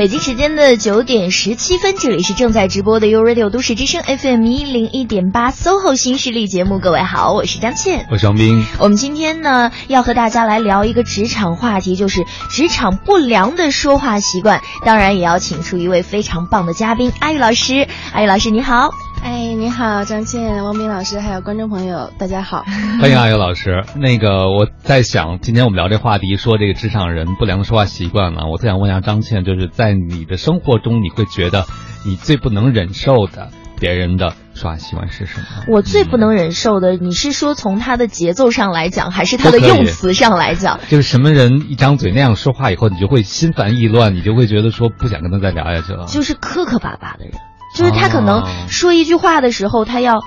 北京时间的九点十七分，这里是正在直播的 u Radio 都市之声 FM 一零一点八 SOHO 新势力节目。各位好，我是张倩，我是张斌。我们今天呢要和大家来聊一个职场话题，就是职场不良的说话习惯。当然也要请出一位非常棒的嘉宾，阿玉老师。阿玉老师你好。哎，你好，张倩、汪斌老师，还有观众朋友，大家好，欢迎阿尤老师。那个，我在想，今天我们聊这话题，说这个职场人不良的说话习惯呢，我再想问一下张倩，就是在你的生活中，你会觉得你最不能忍受的别人的说话习惯是什么？我最不能忍受的，你是说从他的节奏上来讲，还是他的用词上来讲？就是什么人一张嘴那样说话以后，你就会心烦意乱，你就会觉得说不想跟他再聊下去了。就是磕磕巴巴的人。就是他可能说一句话的时候，他要，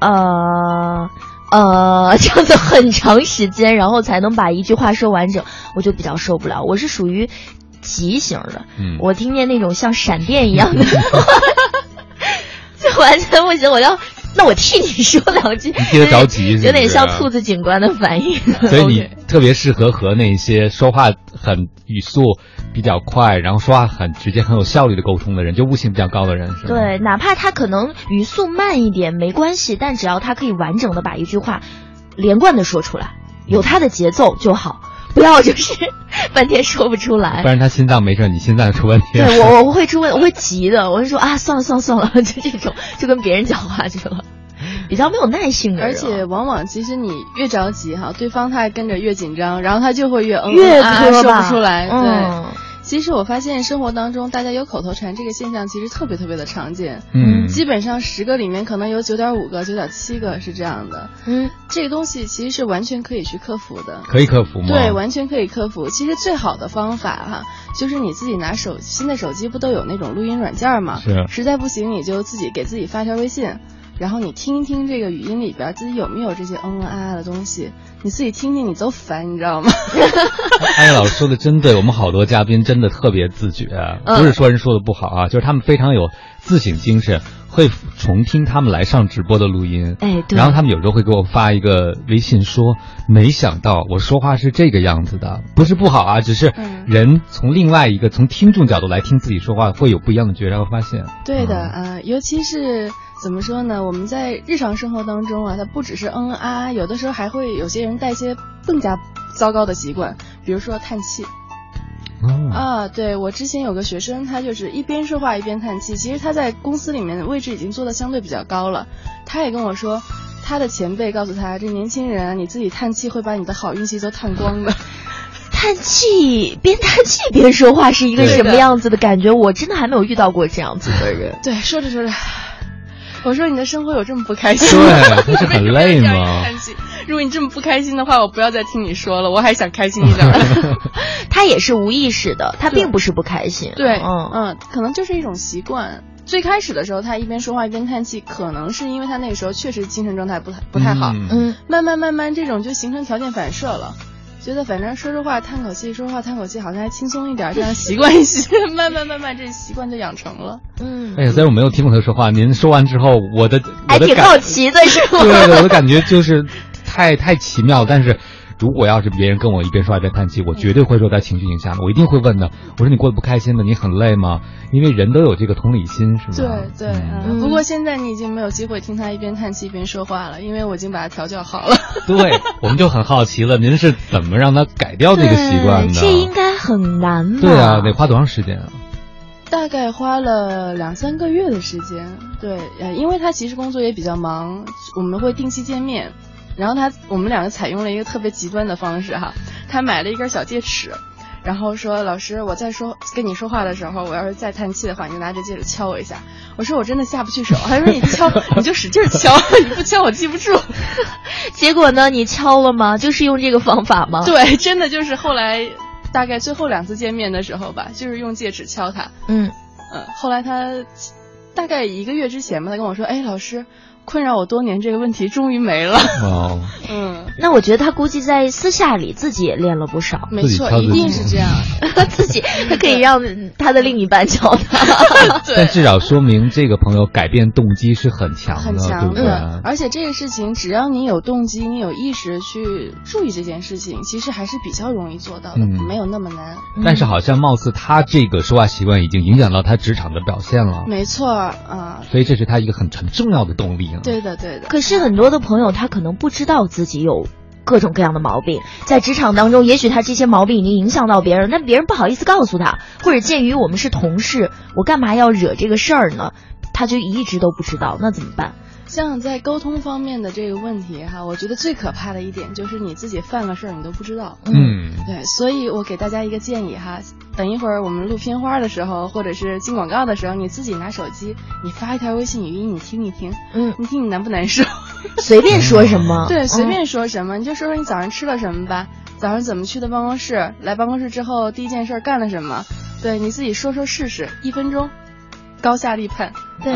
呃，呃，这样子很长时间，然后才能把一句话说完整，我就比较受不了。我是属于急型的，我听见那种像闪电一样的，就完全不行。我要，那我替你说两句，替他着急，有点像兔子警官的反应。所以你特别适合和那些说话很语速。比较快，然后说话很直接、很有效率的沟通的人，就悟性比较高的人，是对，哪怕他可能语速慢一点没关系，但只要他可以完整的把一句话连贯的说出来，有他的节奏就好，不要就是 半天说不出来。不然他心脏没事，你心脏出问题。对我，我会出问，我会急的，我会说啊，算了算了算了，就这种，就跟别人讲话去了。比较没有耐性的人，而且往往其实你越着急哈，对方他还跟着越紧张，然后他就会越嗯越说不出来。对，其实我发现生活当中大家有口头禅这个现象，其实特别特别的常见。嗯，基本上十个里面可能有九点五个、九点七个是这样的。嗯，这个东西其实是完全可以去克服的。可以克服吗？对，完全可以克服。其实最好的方法哈，就是你自己拿手，新的手机不都有那种录音软件吗？是。实在不行，你就自己给自己发条微信。然后你听一听这个语音里边自己有没有这些嗯嗯啊啊的东西，你自己听听你都烦，你知道吗？哎，老师说的真对，我们好多嘉宾真的特别自觉，不是说人说的不好啊，就是他们非常有自省精神，会重听他们来上直播的录音。哎，对。然后他们有时候会给我发一个微信说，没想到我说话是这个样子的，不是不好啊，只是人从另外一个从听众角度来听自己说话，会有不一样的觉察和发现。对的啊，尤其是。怎么说呢？我们在日常生活当中啊，它不只是嗯啊，有的时候还会有些人带些更加糟糕的习惯，比如说叹气。啊，对我之前有个学生，他就是一边说话一边叹气。其实他在公司里面的位置已经做的相对比较高了。他也跟我说，他的前辈告诉他，这年轻人你自己叹气会把你的好运气都叹光的。叹气边叹气边说话是一个什么样子的感觉？我真的还没有遇到过这样子的人。对，说着说着。我说你的生活有这么不开心吗？对，不是很累吗？如果你这么不开心的话，我不要再听你说了，我还想开心一点。他也是无意识的，他并不是不开心。对，嗯嗯，可能就是一种习惯。最开始的时候，他一边说话一边叹气，可能是因为他那个时候确实精神状态不太不太好。嗯，慢慢慢慢，这种就形成条件反射了。觉得反正说说话叹口气，说说话叹口气，好像还轻松一点，这样习惯一些，慢慢慢慢这习惯就养成了。嗯，哎呀，虽然我没有听过他说话，您说完之后，我的还挺好奇的是吗？对，我的感觉就是太太奇妙，但是。如果要是别人跟我一边说话一边叹气，我绝对会受他情绪影响的。我一定会问的。我说你过得不开心吗，你很累吗？因为人都有这个同理心，是吗？对对。不过现在你已经没有机会听他一边叹气一边说话了，因为我已经把他调教好了。对，我们就很好奇了，您是怎么让他改掉这个习惯的？这应该很难吧？对啊，得花多长时间啊？大概花了两三个月的时间。对，呃，因为他其实工作也比较忙，我们会定期见面。然后他，我们两个采用了一个特别极端的方式哈，他买了一根小戒尺，然后说老师，我在说跟你说话的时候，我要是再叹气的话，你就拿着戒指敲我一下。我说我真的下不去手，他说你敲 你就使劲敲，你不敲我记不住。结果呢，你敲了吗？就是用这个方法吗？对，真的就是后来大概最后两次见面的时候吧，就是用戒指敲他。嗯嗯，后来他大概一个月之前吧，他跟我说，哎，老师。困扰我多年这个问题终于没了。哦，嗯，那我觉得他估计在私下里自己也练了不少，没错，一定是这样。自己他可以让他的另一半教他，但至少说明这个朋友改变动机是很强的，很强的。而且这个事情，只要你有动机，你有意识去注意这件事情，其实还是比较容易做到的，没有那么难。但是好像貌似他这个说话习惯已经影响到他职场的表现了。没错啊，所以这是他一个很很重要的动力。对的，对的。可是很多的朋友他可能不知道自己有。各种各样的毛病，在职场当中，也许他这些毛病已经影响到别人，但别人不好意思告诉他，或者鉴于我们是同事，我干嘛要惹这个事儿呢？他就一直都不知道，那怎么办？像在沟通方面的这个问题哈，我觉得最可怕的一点就是你自己犯了事儿你都不知道。嗯，对，所以我给大家一个建议哈，等一会儿我们录片花的时候，或者是进广告的时候，你自己拿手机，你发一条微信语音，你听一听，嗯，你听你难不难受？随便说什么，对，随便说什么，你就说说你早上吃了什么吧，早上怎么去的办公室，来办公室之后第一件事干了什么，对你自己说说试试，一分钟。高下立判，对，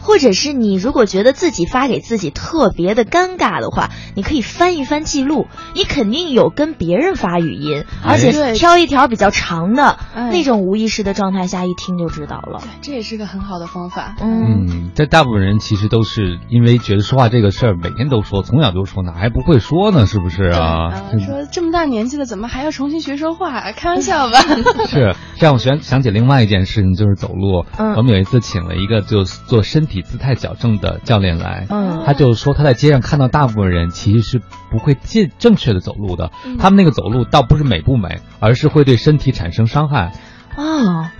或者是你如果觉得自己发给自己特别的尴尬的话，你可以翻一翻记录，你肯定有跟别人发语音，而且挑一条比较长的那种无意识的状态下一听就知道了。对，这也是个很好的方法。嗯，这大部分人其实都是因为觉得说话这个事儿每天都说，从小就说，哪还不会说呢？是不是啊？说这么大年纪了，怎么还要重新学说话？开玩笑吧。是，这让我想想起另外一件事情，就是走路。嗯，我们有。有一次请了一个就做身体姿态矫正的教练来，嗯，他就说他在街上看到大部分人其实是不会正正确的走路的，他们那个走路倒不是美不美，而是会对身体产生伤害。啊。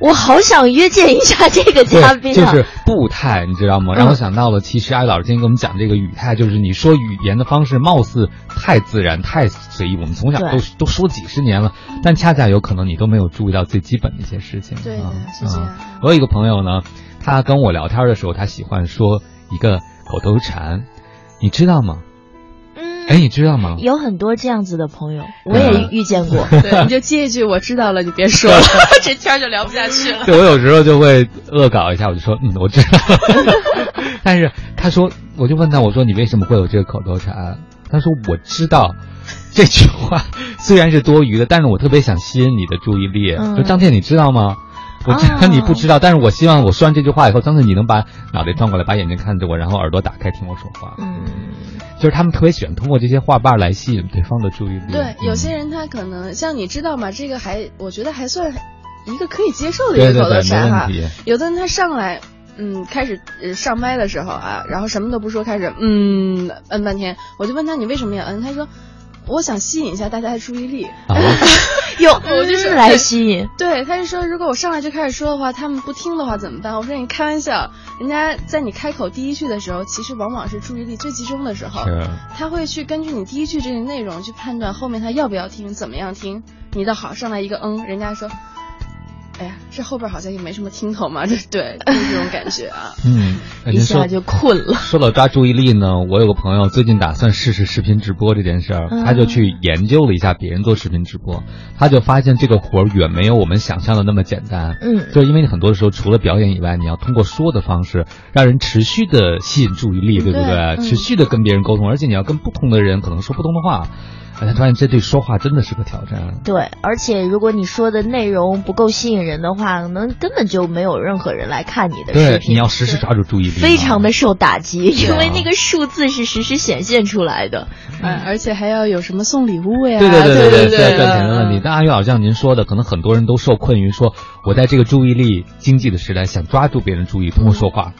我好想约见一下这个嘉宾，就是步态，你知道吗？让我想到了，其实艾老师今天给我们讲这个语态，就是你说语言的方式貌似太自然、太随意，我们从小都都说几十年了，但恰恰有可能你都没有注意到最基本的一些事情。对的，是这样。我有一个朋友呢，他跟我聊天的时候，他喜欢说一个口头禅，你知道吗？嗯哎，你知道吗？有很多这样子的朋友，我也遇见过。对，你就接一句“我知道了”，你别说了，这天就聊不下去了。对我有时候就会恶搞一下，我就说：“嗯，我知道。”但是他说，我就问他，我说：“你为什么会有这个口头禅？”他说：“我知道这句话虽然是多余的，但是我特别想吸引你的注意力。”说张倩，你知道吗？我知道你不知道，但是我希望我说完这句话以后，张倩你能把脑袋转过来，把眼睛看着我，然后耳朵打开听我说话。嗯。就是他们特别喜欢通过这些话瓣来吸引对方的注意力。对，有些人他可能像你知道吗？这个还我觉得还算一个可以接受的一个口头禅哈。有的人他上来，嗯，开始上麦的时候啊，然后什么都不说，开始嗯摁半天，我就问他你为什么要摁？他说。我想吸引一下大家的注意力，用我就是来吸引。对，他就说，如果我上来就开始说的话，他们不听的话怎么办？我说你开玩笑，人家在你开口第一句的时候，其实往往是注意力最集中的时候，他会去根据你第一句这个内容去判断后面他要不要听，怎么样听。你的好上来一个嗯，人家说。哎呀，这后边好像也没什么听头嘛，这对，就是这种感觉啊。嗯，一下就困了。说到抓注意力呢，我有个朋友最近打算试试视频直播这件事儿，他就去研究了一下别人做视频直播，他就发现这个活儿远没有我们想象的那么简单。嗯，就是因为你很多的时候，除了表演以外，你要通过说的方式让人持续的吸引注意力，对不对？持续的跟别人沟通，而且你要跟不同的人可能说不同的话。他发现这对说话真的是个挑战。对，而且如果你说的内容不够吸引人的话，可能根本就没有任何人来看你的视频。你要时时抓住注意力，非常的受打击，因为那个数字是实时显现出来的。嗯，而且还要有什么送礼物呀？对对对对对，要赚钱的问题。但阿玉老师像您说的，可能很多人都受困于说，我在这个注意力经济的时代，想抓住别人注意，通过说话。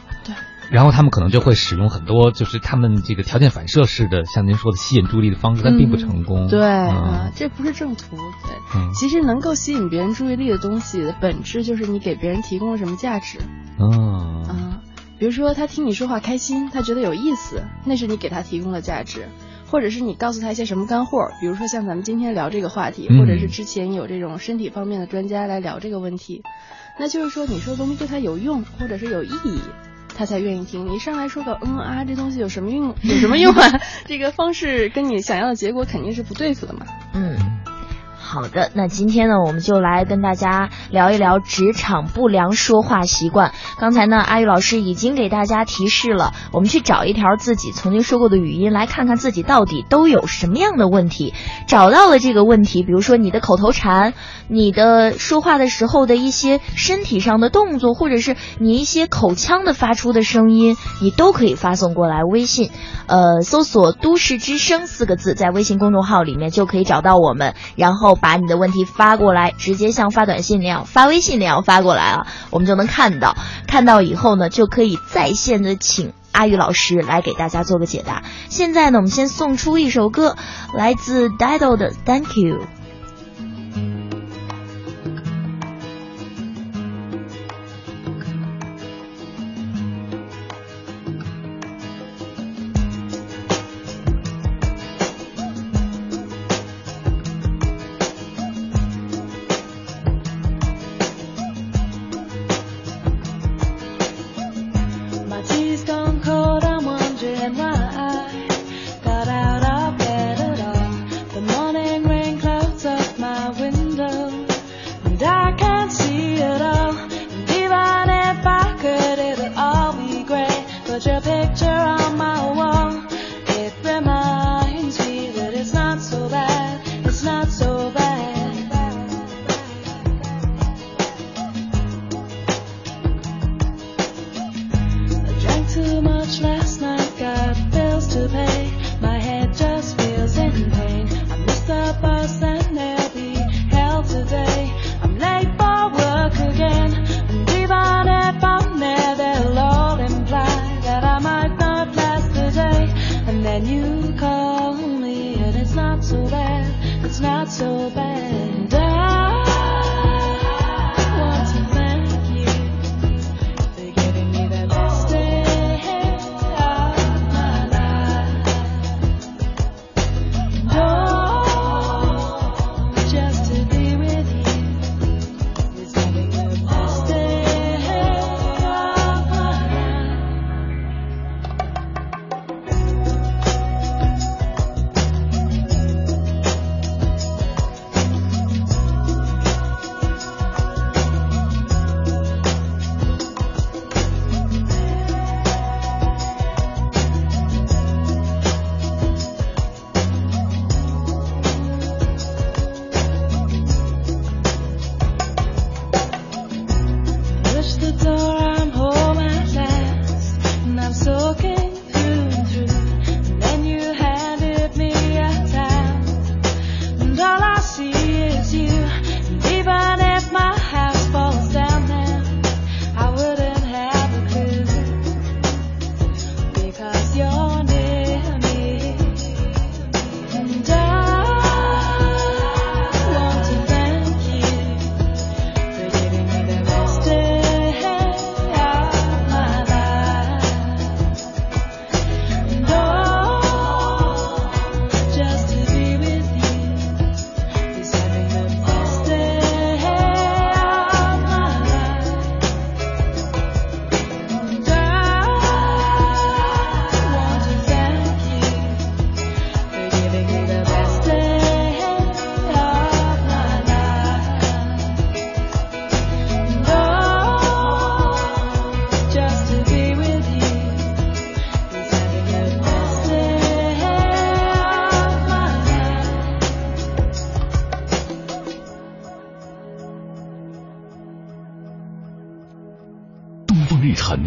然后他们可能就会使用很多，就是他们这个条件反射式的，像您说的吸引注意力的方式，但并不成功。对啊，这不是正途。对，其实能够吸引别人注意力的东西的本质，就是你给别人提供了什么价值。嗯啊，比如说他听你说话开心，他觉得有意思，那是你给他提供的价值；或者是你告诉他一些什么干货，比如说像咱们今天聊这个话题，或者是之前有这种身体方面的专家来聊这个问题，那就是说你说的东西对他有用，或者是有意义。他才愿意听你上来说个嗯啊，这东西有什么用？有什么用啊？这个方式跟你想要的结果肯定是不对付的嘛。嗯。好的，那今天呢，我们就来跟大家聊一聊职场不良说话习惯。刚才呢，阿玉老师已经给大家提示了，我们去找一条自己曾经说过的语音，来看看自己到底都有什么样的问题。找到了这个问题，比如说你的口头禅，你的说话的时候的一些身体上的动作，或者是你一些口腔的发出的声音，你都可以发送过来微信，呃，搜索“都市之声”四个字，在微信公众号里面就可以找到我们，然后。把你的问题发过来，直接像发短信那样、发微信那样发过来啊，我们就能看到。看到以后呢，就可以在线的请阿宇老师来给大家做个解答。现在呢，我们先送出一首歌，来自 Dido 的《Thank You》。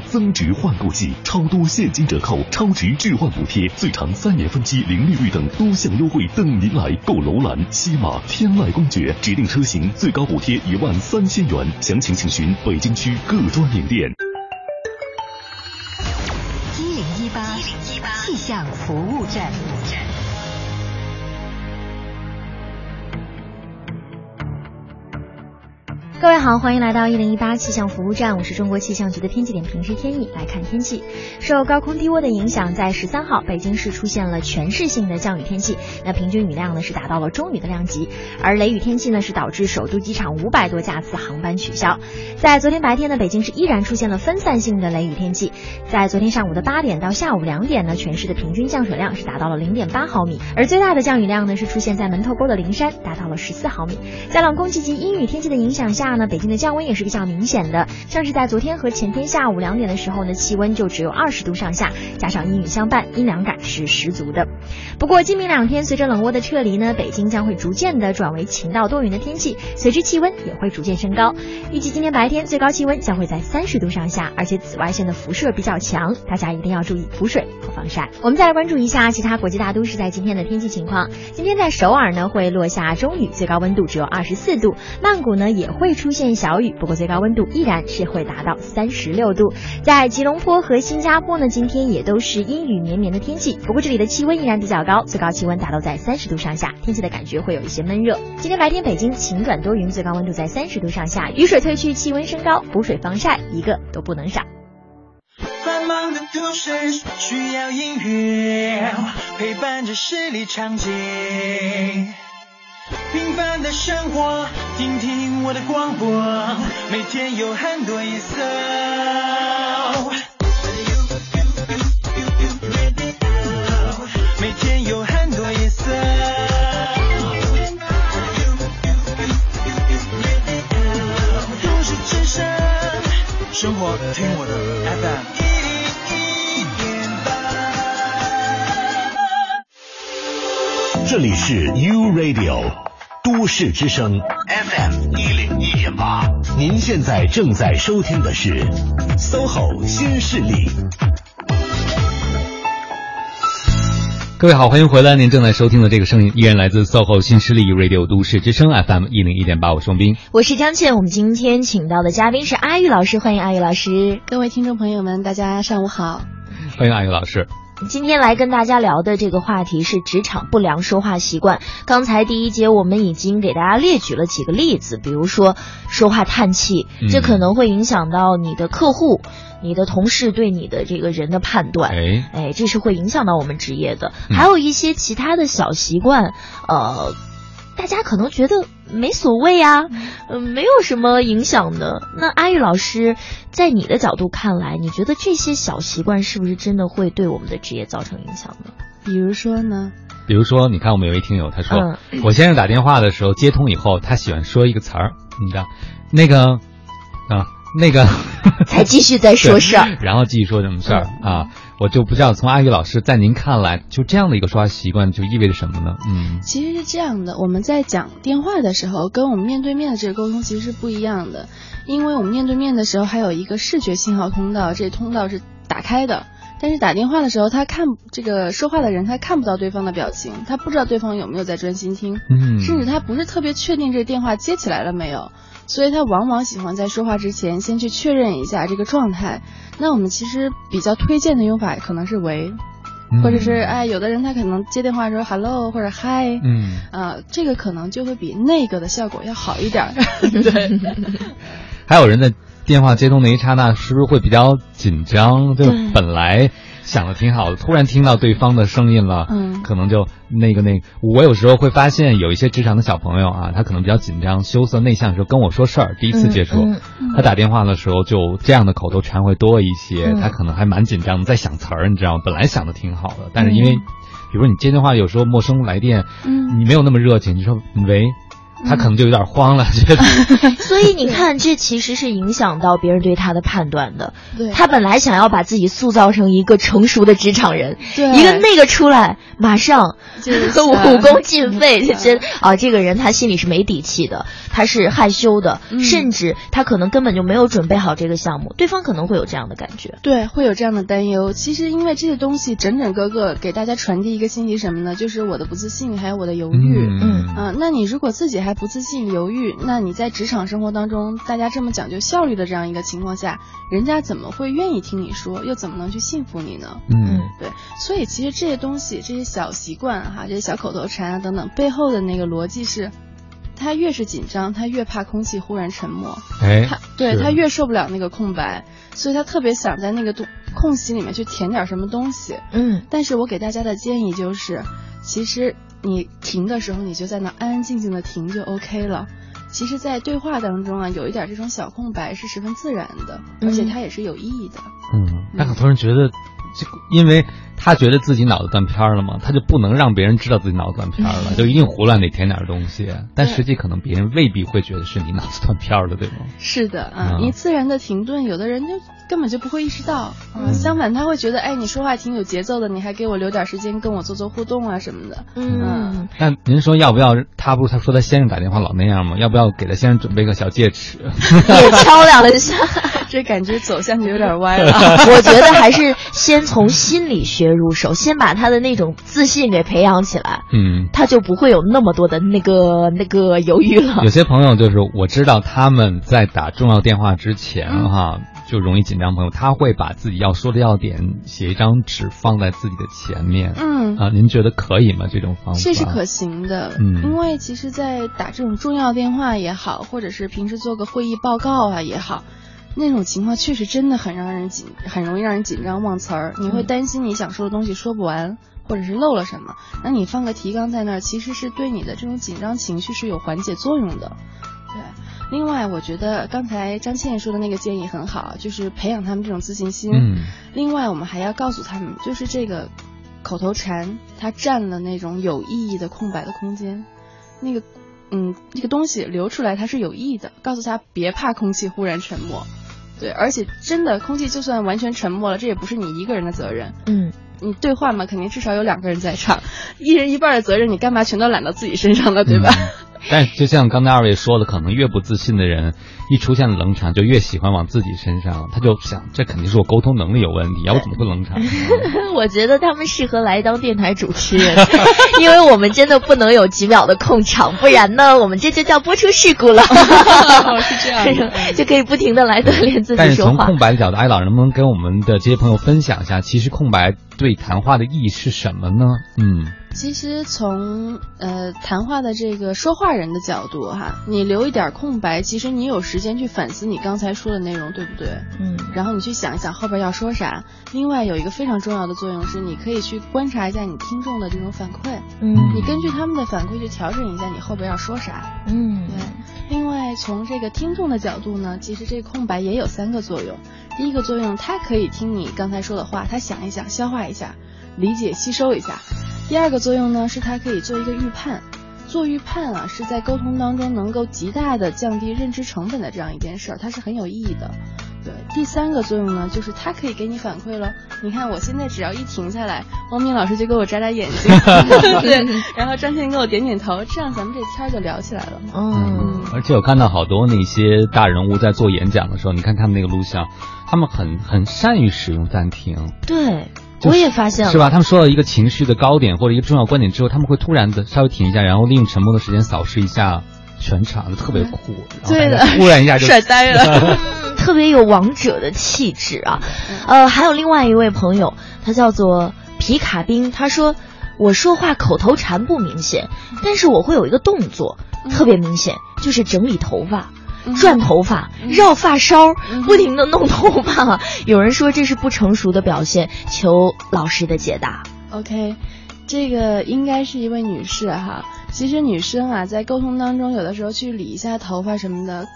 增值换购季，超多现金折扣、超值置换补贴、最长三年分期零利率等多项优惠等您来购！楼兰、西马、天籁、公爵指定车型最高补贴一万三千元，详情请询北京区各专营店。一零一八气象服务站。各位好，欢迎来到一零一八气象服务站，我是中国气象局的天气点评师天意，来看天气。受高空低涡的影响，在十三号北京市出现了全市性的降雨天气，那平均雨量呢是达到了中雨的量级，而雷雨天气呢是导致首都机场五百多架次航班取消。在昨天白天呢，北京市依然出现了分散性的雷雨天气，在昨天上午的八点到下午两点呢，全市的平均降水量是达到了零点八毫米，而最大的降雨量呢是出现在门头沟的灵山，达到了十四毫米。在冷空气及阴雨天气的影响下呢，北北京的降温也是比较明显的，像是在昨天和前天下午两点的时候呢，气温就只有二十度上下，加上阴雨相伴，阴凉感是十足的。不过今明两天随着冷涡的撤离呢，北京将会逐渐的转为晴到多云的天气，随之气温也会逐渐升高。预计今天白天最高气温将会在三十度上下，而且紫外线的辐射比较强，大家一定要注意补水和防晒。我们再来关注一下其他国际大都市在今天的天气情况。今天在首尔呢会落下中雨，最高温度只有二十四度；曼谷呢也会出现小雨，不过最高温度依然是会达到三十六度。在吉隆坡和新加坡呢，今天也都是阴雨绵绵的天气，不过这里的气温依然比较高，最高气温达到在三十度上下，天气的感觉会有一些闷热。今天白天北京晴转多云，最高温度在三十度上下，雨水退去，气温升高，补水防晒一个都不能少。平凡的生活，听听我的广播，每天有很多颜色。每天有很多颜色。都市之声，生活听我的 FM 这里是 U Radio 都市之声 FM 一零一点八，您现在正在收听的是 SOHO 新势力。各位好，欢迎回来。您正在收听的这个声音依然来自 SOHO 新势力 Radio 都市之声 FM 一零一点八，我是宋斌。我是江倩，我们今天请到的嘉宾是阿玉老师，欢迎阿玉老师。各位听众朋友们，大家上午好。欢迎阿玉老师。今天来跟大家聊的这个话题是职场不良说话习惯。刚才第一节我们已经给大家列举了几个例子，比如说说话叹气，这可能会影响到你的客户、你的同事对你的这个人的判断。哎，哎，这是会影响到我们职业的。还有一些其他的小习惯，呃，大家可能觉得没所谓啊，嗯、没有什么影响的。那阿玉老师，在你的角度看来，你觉得这些小习惯是不是真的会对我们的职业造成影响呢？比如说呢？比如说，你看我们有一听友，他说、嗯我先生打电话的时候接通以后，他喜欢说一个词儿，你知道，那个啊，那个 才继续在说事儿。然后继续说什么事儿、啊？我就不知道，从阿宇老师在您看来，就这样的一个说话习惯，就意味着什么呢？嗯其实是这样的，我们在讲电话的时候，跟我们面对面的这个沟通其实是不一样的，因为我们面对面的时候还有一个视觉信号通道，这通道是打开的。但是打电话的时候，他看这个说话的人，他看不到对方的表情，他不知道对方有没有在专心听，嗯，甚至他不是特别确定这个电话接起来了没有，所以他往往喜欢在说话之前先去确认一下这个状态。那我们其实比较推荐的用法可能是喂，嗯或者是哎，有的人他可能接电话说 hello 或者 hi，嗯，啊，这个可能就会比那个的效果要好一点儿。对，还有人在电话接通那一刹那，是不是会比较紧张？就对本来想的挺好的，突然听到对方的声音了，嗯可能就那个那个。我有时候会发现有一些职场的小朋友啊，他可能比较紧张、羞涩、内向的时候跟我说事儿，第一次接触，嗯他打电话的时候就这样的口头禅会多一些，嗯他可能还蛮紧张的，在想词儿，你知道吗？本来想的挺好的，但是因为，嗯比如说你接电话，有时候陌生来电，嗯你没有那么热情，你说喂。他可能就有点慌了，觉得 所以你看，这其实是影响到别人对他的判断的。对，他本来想要把自己塑造成一个成熟的职场人，对一个那个出来，马上就是 武功尽废，嗯就觉得啊，这个人他心里是没底气的，他是害羞的，嗯甚至他可能根本就没有准备好这个项目，对方可能会有这样的感觉。对，会有这样的担忧。其实因为这些东西整整个个给大家传递一个信息什么呢？就是我的不自信，还有我的犹豫。嗯啊，那你如果自己还不自信、犹豫，那你在职场生活当中，大家这么讲究效率的这样一个情况下，人家怎么会愿意听你说，又怎么能去信服你呢？嗯对，所以其实这些东西、这些小习惯哈，这些小口头禅啊等等，背后的那个逻辑是，他越是紧张，他越怕空气忽然沉默。哎他，对他越受不了那个空白，所以他特别想在那个东空隙里面去填点什么东西。嗯但是我给大家的建议就是，其实你停的时候，你就在那安安静静的停就 OK 了。其实，在对话当中啊，有一点这种小空白是十分自然的，而且它也是有意义的。嗯，但很多人觉得，这个因为他觉得自己脑子断片儿了嘛，他就不能让别人知道自己脑子断片儿了，就一定胡乱得填点东西。但实际可能别人未必会觉得是你脑子断片儿了，对吗？是的啊，嗯你自然的停顿，有的人就根本就不会意识到。嗯，相反，他会觉得，哎，你说话挺有节奏的，你还给我留点时间跟我做做互动啊什么的。嗯，那您说要不要？他不是他说他先生打电话老那样吗？要不要给他先生准备个小戒尺？也敲两下。这感觉走向就有点歪了。我觉得还是先从心理学入手，先把他的那种自信给培养起来，嗯。他就不会有那么多的那个那个犹豫了有。些朋友就是我知道他们在打重要电话之前哈、就容易紧张。朋友他会把自己要说的要点写一张纸放在自己的前面。嗯啊，您觉得可以吗？这种方法这是可行的，嗯因为其实，在打这种重要电话也好，或者是平时做个会议报告啊也好，那种情况确实真的很让人紧，很容易让人紧张忘词儿。你会担心你想说的东西说不完，或者是漏了什么。那你放个提纲在那儿，其实是对你的这种紧张情绪是有缓解作用的。对，另外我觉得刚才张倩说的那个建议很好，就是培养他们这种自信心。嗯另外，我们还要告诉他们，就是这个口头禅，它占了那种有意义的空白的空间。那个，嗯，这个东西流出来它是有意义的，告诉他别怕空气忽然沉默。对，而且真的，空气就算完全沉默了，这也不是你一个人的责任。嗯，你对话嘛，肯定至少有两个人在场，一人一半的责任，你干嘛全都揽到自己身上了？对吧？嗯但就像刚才二位说的，可能越不自信的人，一出现了冷场，就越喜欢往自己身上，他就想这肯定是我沟通能力有问题，要不怎么会冷场？我觉得他们适合来当电台主持人，因为我们真的不能有几秒的空场，不然呢，我们这就叫播出事故了。是这样的就可以不停的来锻炼自但是己说话。从空白的角度，艾老师能不能跟我们的这些朋友分享一下，其实空白对谈话的意义是什么呢？嗯其实从呃谈话的这个说话人的角度哈，你留一点空白，其实你有时间去反思你刚才说的内容，对不对？嗯然后你去想一想后边要说啥。另外有一个非常重要的作用是，你可以去观察一下你听众的这种反馈，嗯你根据他们的反馈去调整一下你后边要说啥。嗯对，另外从这个听众的角度呢，其实这个空白也有三个作用。第一个作用，他可以听你刚才说的话，他想一想，消化一下，理解吸收一下。第二个作用呢，是它可以做一个预判。做预判啊，是在沟通当中能够极大的降低认知成本的这样一件事儿，它是很有意义的。对，第三个作用呢，就是它可以给你反馈了。你看，我现在只要一停下来，汪明老师就给我眨眨眼睛，对，然后张倩给我点点头，这样咱们这天儿就聊起来了。嗯而且我看到好多那些大人物在做演讲的时候，你看他们那个录像，他们很很善于使用暂停。对，就我也发现了，是吧？他们说到一个情绪的高点或者一个重要观点之后，他们会突然的稍微停一下，然后利用沉默的时间扫视一下全场，就特别酷。对的突然一下就 帅呆了。嗯，特别有王者的气质啊。呃，还有另外一位朋友，他叫做皮卡丁，他说我说话口头禅不明显，但是我会有一个动作特别明显，就是整理头发。转头发、绕发梢，不停的弄头发。有人说这是不成熟的表现，求老师的解答。OK，这个应该是一位女士哈。其实女生啊，在沟通当中，有的时候去理一下头发什么的，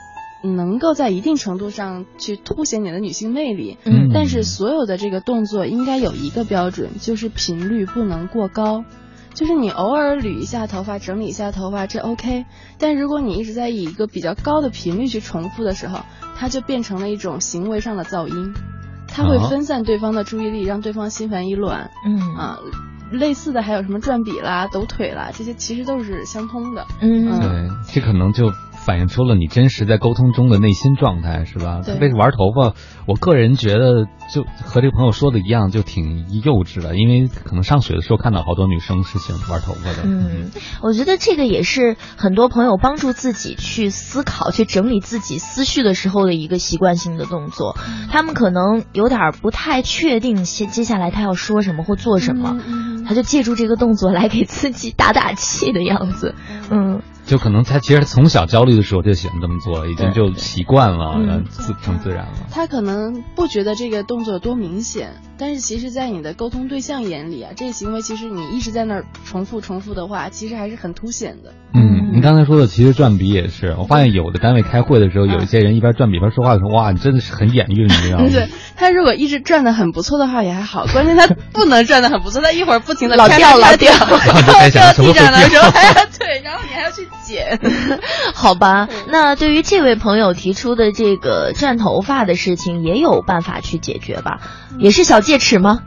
能够在一定程度上去凸显你的女性魅力。嗯但是所有的这个动作应该有一个标准，就是频率不能过高。就是你偶尔捋一下头发，整理一下头发，这 OK。但如果你一直在以一个比较高的频率去重复的时候，它就变成了一种行为上的噪音，它会啊分散对方的注意力，让对方心烦意乱。嗯啊，类似的还有什么转笔啦、抖腿啦，这些其实都是相通的。嗯对，这可能就反映出了你真实在沟通中的内心状态，是吧？对特别是玩头发，我个人觉得就和这个朋友说的一样，就挺幼稚的，因为可能上学的时候看到好多女生是喜欢玩头发的。嗯，我觉得这个也是很多朋友帮助自己去思考、去整理自己思绪的时候的一个习惯性的动作。他们可能有点不太确定接接下来他要说什么或做什么，嗯他就借助这个动作来给自己打打气的样子。嗯，就可能他其实从小焦虑的时候就喜欢这么做，已经就习惯了，嗯自成自然了。他可能不觉得这个动作有多明显，但是其实，在你的沟通对象眼里啊，这个行为其实你一直在那儿重复重复的话，其实还是很凸显的。嗯，您刚才说的其实转笔也是，我发现有的单位开会的时候，有一些人一边转笔一边说话的时候，哇，你真的是很眼晕，你知道吗？对他如果一直转的很不错的话也还好，关键他不能转的很不错，他一会儿不停的 老掉老掉掉会的时候还要对，然后你还要去捡。好吧，那对于这位朋友提出的这个转头发的事情，也有办法去解决吧？也是小戒尺吗？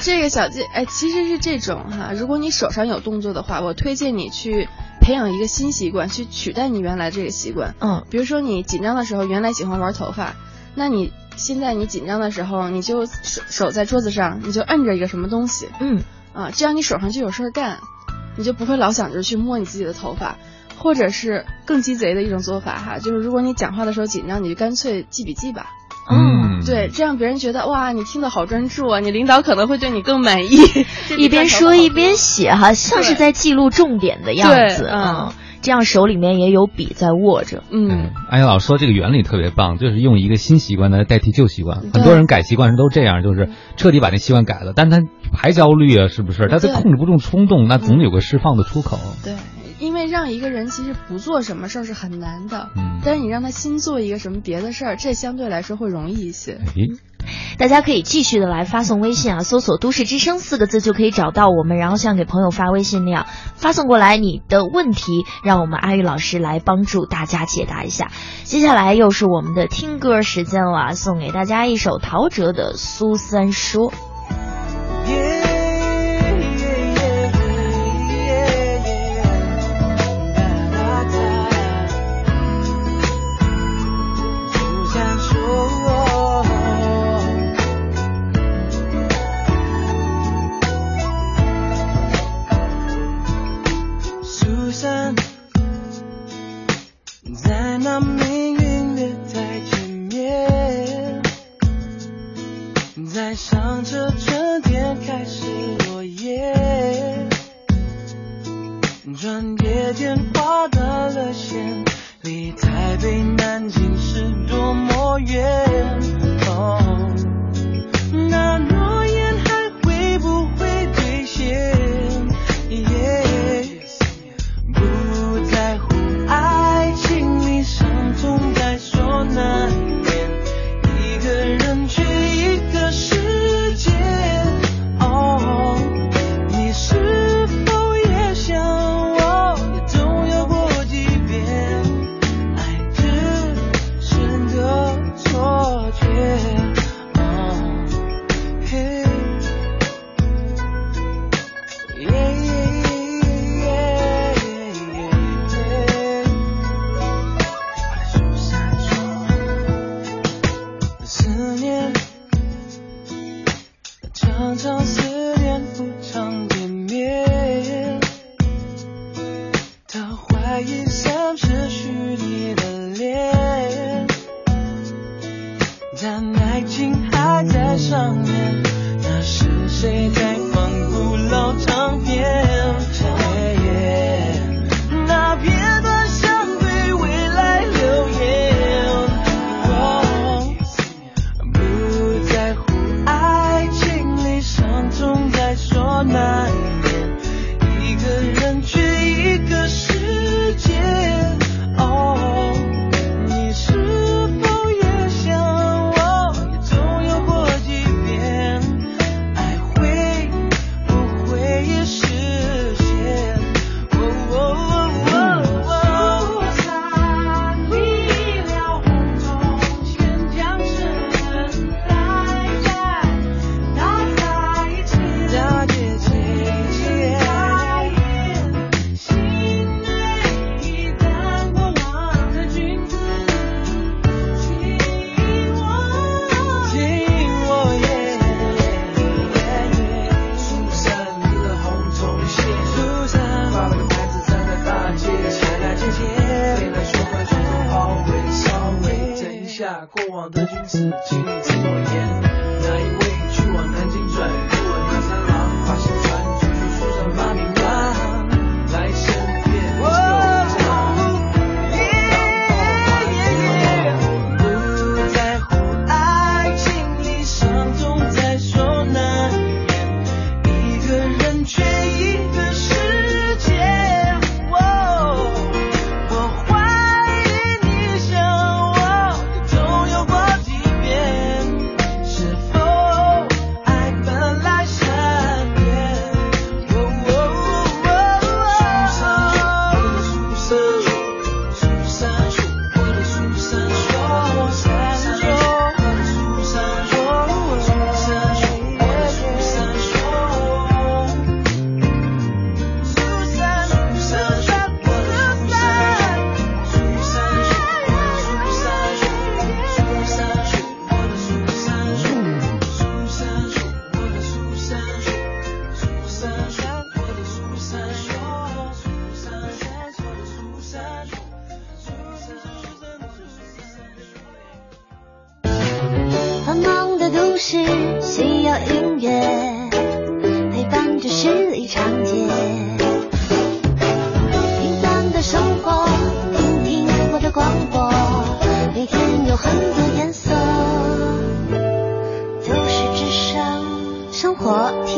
这个小戒，哎，其实是这种哈，如果你手上有动作的话，我推荐你去培养一个新习惯，去取代你原来这个习惯。嗯，比如说你紧张的时候，原来喜欢玩头发，那你现在你紧张的时候，你就手手在桌子上，你就摁着一个什么东西，嗯，啊，这样你手上就有事儿干，你就不会老想着去摸你自己的头发。或者是更鸡贼的一种做法哈，就是如果你讲话的时候紧张，你就干脆记笔记吧。嗯，对，这样别人觉得哇，你听得好专注啊，你领导可能会对你更满意。一边说一边写哈，像是在记录重点的样子对啊。这样手里面也有笔在握着。嗯，安逸老师说这个原理特别棒，就是用一个新习惯来代替旧习惯。很多人改习惯是都这样，就是彻底把那习惯改了，但他还焦虑啊，是不是？他他控制不住冲动，那总有个释放的出口。对。因为让一个人其实不做什么事儿是很难的，嗯，但是你让他新做一个什么别的事儿，这相对来说会容易一些。诶大家可以继续的来发送微信啊，搜索“都市之声”四个字就可以找到我们，然后像给朋友发微信那样发送过来你的问题，让我们阿玉老师来帮助大家解答一下。接下来又是我们的听歌时间了，送给大家一首陶喆的《苏三说》。常常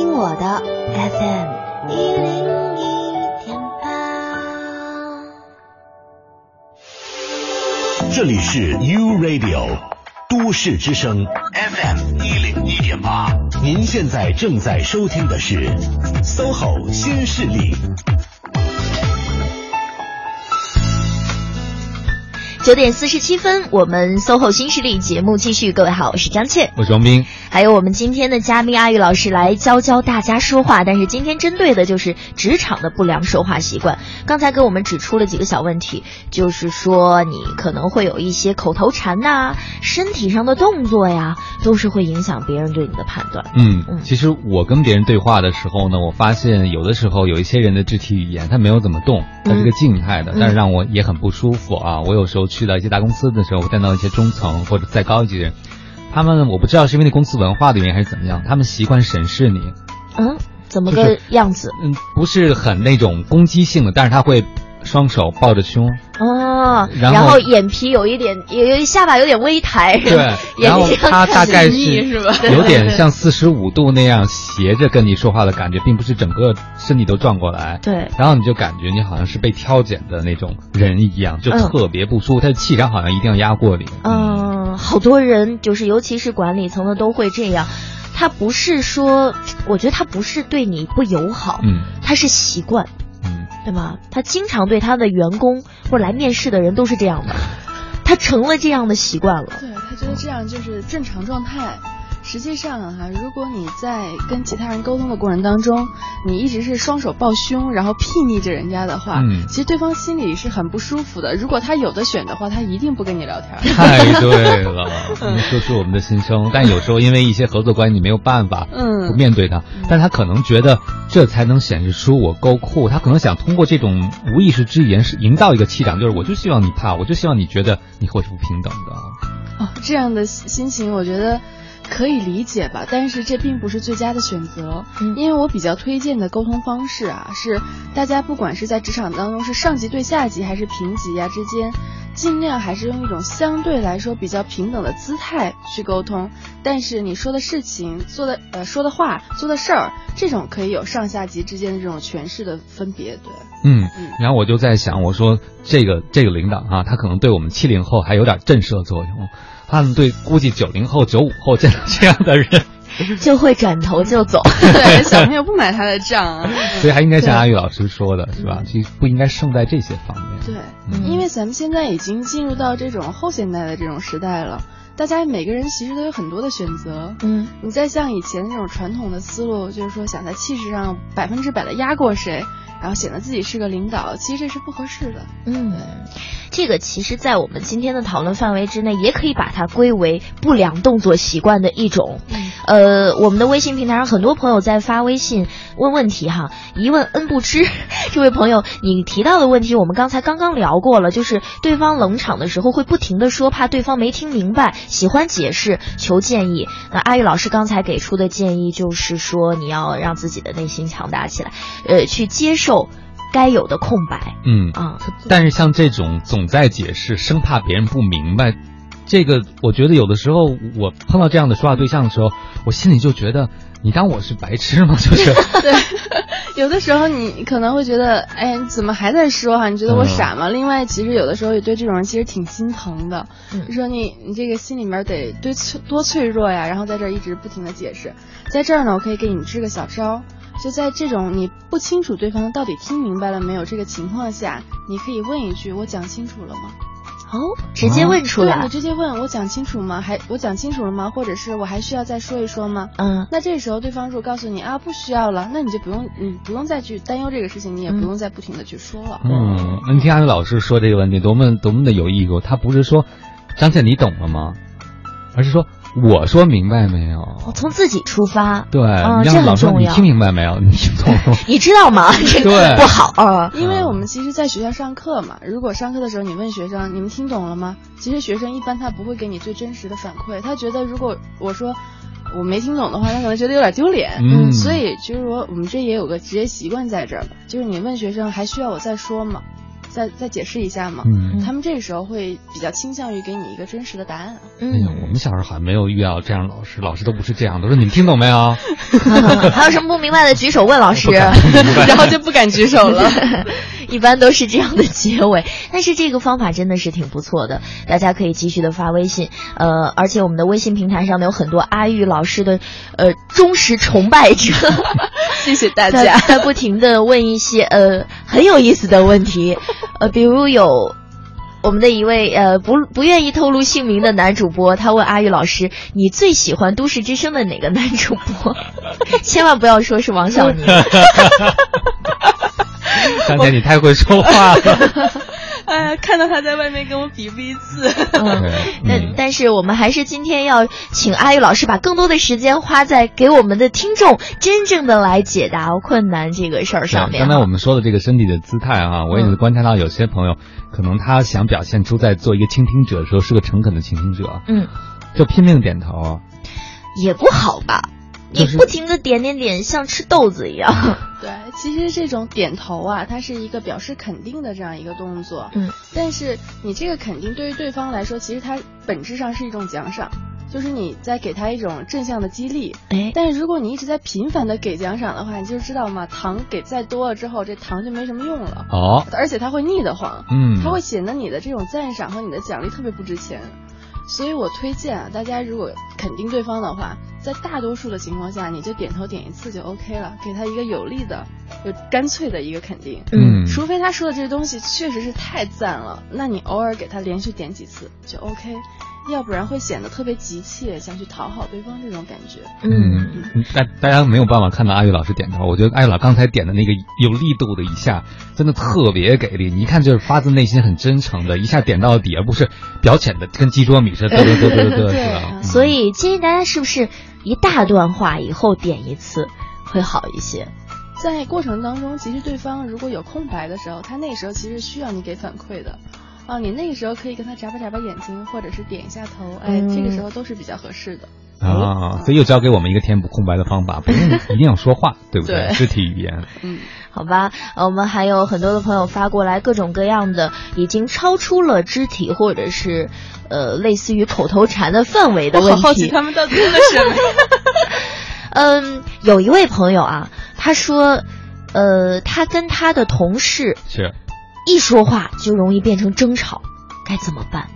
听我的 FM 一零一点八。这里是 U Radio 都市之声 FM 一零一点八，您现在正在收听的是 SOHO 新势力。九点四十七分，我们 SOHO 新势力节目继续。各位好，我是张倩，我是王斌，还有我们今天的嘉宾阿玉老师来教教大家说话。但是今天针对的就是职场的不良说话习惯。刚才给我们指出了几个小问题，就是说你可能会有一些口头禅呐、身体上的动作呀，都是会影响别人对你的判断。嗯嗯其实我跟别人对话的时候呢，我发现有的时候有一些人的肢体语言他没有怎么动，他是个静态的，嗯但是让我也很不舒服啊。我有时候去到一些大公司的时候，我见到一些中层或者再高一级的人，他们我不知道是因为那公司文化的原因还是怎么样，他们习惯审视你，嗯，怎么个就是样子？嗯，不是很那种攻击性的，但是他会双手抱着胸，哦，然后眼皮有一点，有有下巴有点微抬，对，眼 然后睛他大概是吧有点 像四十五度那样斜着跟你说话的感觉，并不是整个身体都转过来。对，然后你就感觉你好像是被挑拣的那种人一样，就嗯特别不舒服，他的气场好像一定要压过你。嗯，好多人就是，尤其是管理层的都会这样。他不是说，我觉得他不是对你不友好，嗯他是习惯，嗯，对吗？他经常对他的员工或者来面试的人都是这样的，他成了这样的习惯了。对他觉得这样就是正常状态。实际上啊哈，如果你在跟其他人沟通的过程当中，你一直是双手抱胸，然后睥睨着人家的话，嗯其实对方心里是很不舒服的。如果他有的选的话，他一定不跟你聊天。太对了，你说出我们的心声。但有时候因为一些合作关系，你没有办法嗯不面对他，但他可能觉得这才能显示出我够酷。他可能想通过这种无意识之言，是营造一个气场，就是我就希望你怕，我就希望你觉得你和我是不平等的。哦，这样的心心情，我觉得可以理解吧，但是这并不是最佳的选择，嗯。因为我比较推荐的沟通方式啊，是大家不管是在职场当中是上级对下级还是平级啊之间，尽量还是用一种相对来说比较平等的姿态去沟通，但是你说的事情、做的呃说的话、做的事儿，这种可以有上下级之间的这种诠释的分别，对。嗯嗯，然后我就在想，我说这个这个领导啊，他可能对我们七零后还有点震慑作用，他们对估计九零后、九五后见到这样的人，就会转头就走。对，小朋友不买他的账啊。所以还应该像阿玉老师说的，是吧？其实不应该胜在这些方面。对，嗯因为咱们现在已经进入到这种后现代的这种时代了，大家每个人其实都有很多的选择。嗯，你再像以前那种传统的思路，就是说想在气势上百分之百的压过谁，然后显得自己是个领导，其实这是不合适的。嗯，这个其实，在我们今天的讨论范围之内，也可以把它归为不良动作习惯的一种。嗯呃，我们的微信平台上很多朋友在发微信问问题哈，一问 N 不知。这位朋友，你提到的问题，我们刚才刚刚聊过了，就是对方冷场的时候会不停的说，怕对方没听明白，喜欢解释，求建议。那阿玉老师刚才给出的建议就是说，你要让自己的内心强大起来，呃，去接受该有的空白嗯，啊。但是像这种总在解释，生怕别人不明白，这个我觉得有的时候我碰到这样的说话对象的时候，我心里就觉得你当我是白痴吗？就是 对，有的时候你可能会觉得，哎，你怎么还在说哈、你觉得我傻吗？另外，其实有的时候也对这种人其实挺心疼的，嗯就说你你这个心里面得多脆多脆弱呀，然后在这儿一直不停的解释，在这儿呢，我可以给你支个小招。就在这种你不清楚对方到底听明白了没有这个情况下，你可以问一句：“我讲清楚了吗？”哦，直接问出来对你。直接问我讲清楚吗？还我讲清楚了吗？或者是我还需要再说一说吗？嗯那这时候对方如果告诉你啊不需要了，那你就不用你不用再去担忧这个事情，你也不用再不停的去说了。嗯，那你听阿宇老师说这个问题多么多么的有意思，他不是说张倩你懂了吗，而是说我说明白没有？我从自己出发。对，嗯，这很让老说你重要。听明白没有？你听懂了吗？你知道吗？这个不好啊。因为我们其实，在学校上课嘛，如果上课的时候你问学生你们听懂了吗？其实学生一般他不会给你最真实的反馈，他觉得如果我说我没听懂的话，他可能觉得有点丢脸。嗯所以就是说我们这也有个职业习惯在这儿吧，就是你问学生还需要我再说吗？再再解释一下嘛。嗯他们这个时候会比较倾向于给你一个真实的答案。哎呀，我们小时候好像没有遇到这样的老师，老师都不是这样，都说你们听懂没有？还有什么不明白的举手问老师 然后就不敢举手了。一般都是这样的结尾。但是这个方法真的是挺不错的，大家可以继续的发微信，呃，而且我们的微信平台上面有很多阿玉老师的呃忠实崇拜者，谢谢大家。在不停的问一些呃很有意思的问题，呃，比如有。我们的一位呃不不愿意透露姓名的男主播，他问阿玉老师：“你最喜欢都市之声的哪个男主播？” 千万不要说是王小宁。张姐，你太会说话了。哎呀，看到他在外面跟我比比字。嗯对，但嗯但是我们还是今天要请阿玉老师把更多的时间花在给我们的听众真正的来解答困难这个事儿上面。刚才我们说的这个身体的姿态啊，我也是观察到有些朋友，可能他想表现出在做一个倾听者的时候是个诚恳的倾听者，嗯，就拼命点头。也不好吧？你就是不停的点点点，像吃豆子一样。对，其实这种点头啊，它是一个表示肯定的这样一个动作。嗯，但是你这个肯定对于对方来说，其实它本质上是一种奖赏，就是你在给他一种正向的激励。哎，但是如果你一直在频繁的给奖赏的话，你就知道嘛，糖给再多了之后，这糖就没什么用了，哦，而且它会腻得慌，嗯，它会显得你的这种赞赏和你的奖励特别不值钱。所以我推荐啊，大家如果肯定对方的话，在大多数的情况下，你就点头点一次就 OK 了，给他一个有力的、就干脆的一个肯定。嗯，除非他说的这些东西确实是太赞了，那你偶尔给他连续点几次就 OK，要不然会显得特别急切，想去讨好对方这种感觉。嗯，嗯，大大家没有办法看到阿玉老师点头，我觉得阿玉老刚才点的那个有力度的一下，真的特别给力，你一看就是发自内心很真诚的，一下点到底，而不是表浅的跟鸡啄米似的，对 是吧？嗯所以建议大家是不是一大段话以后点一次会好一些？在过程当中，其实对方如果有空白的时候，他那时候其实需要你给反馈的。啊，你那个时候可以跟他眨巴眨巴眼睛，或者是点一下头，哎，嗯这个时候都是比较合适的。啊，所以又教给我们一个填补空白的方法，不用 一定要说话，对不对？肢体语言。嗯，好吧，呃我们还有很多的朋友发过来各种各样的已经超出了肢体或者是呃类似于口头禅的范围的问题。我好好奇他们到底问了什么。嗯，有一位朋友啊，他说，呃，他跟他的同事是，一说话就容易变成争吵，该怎么办？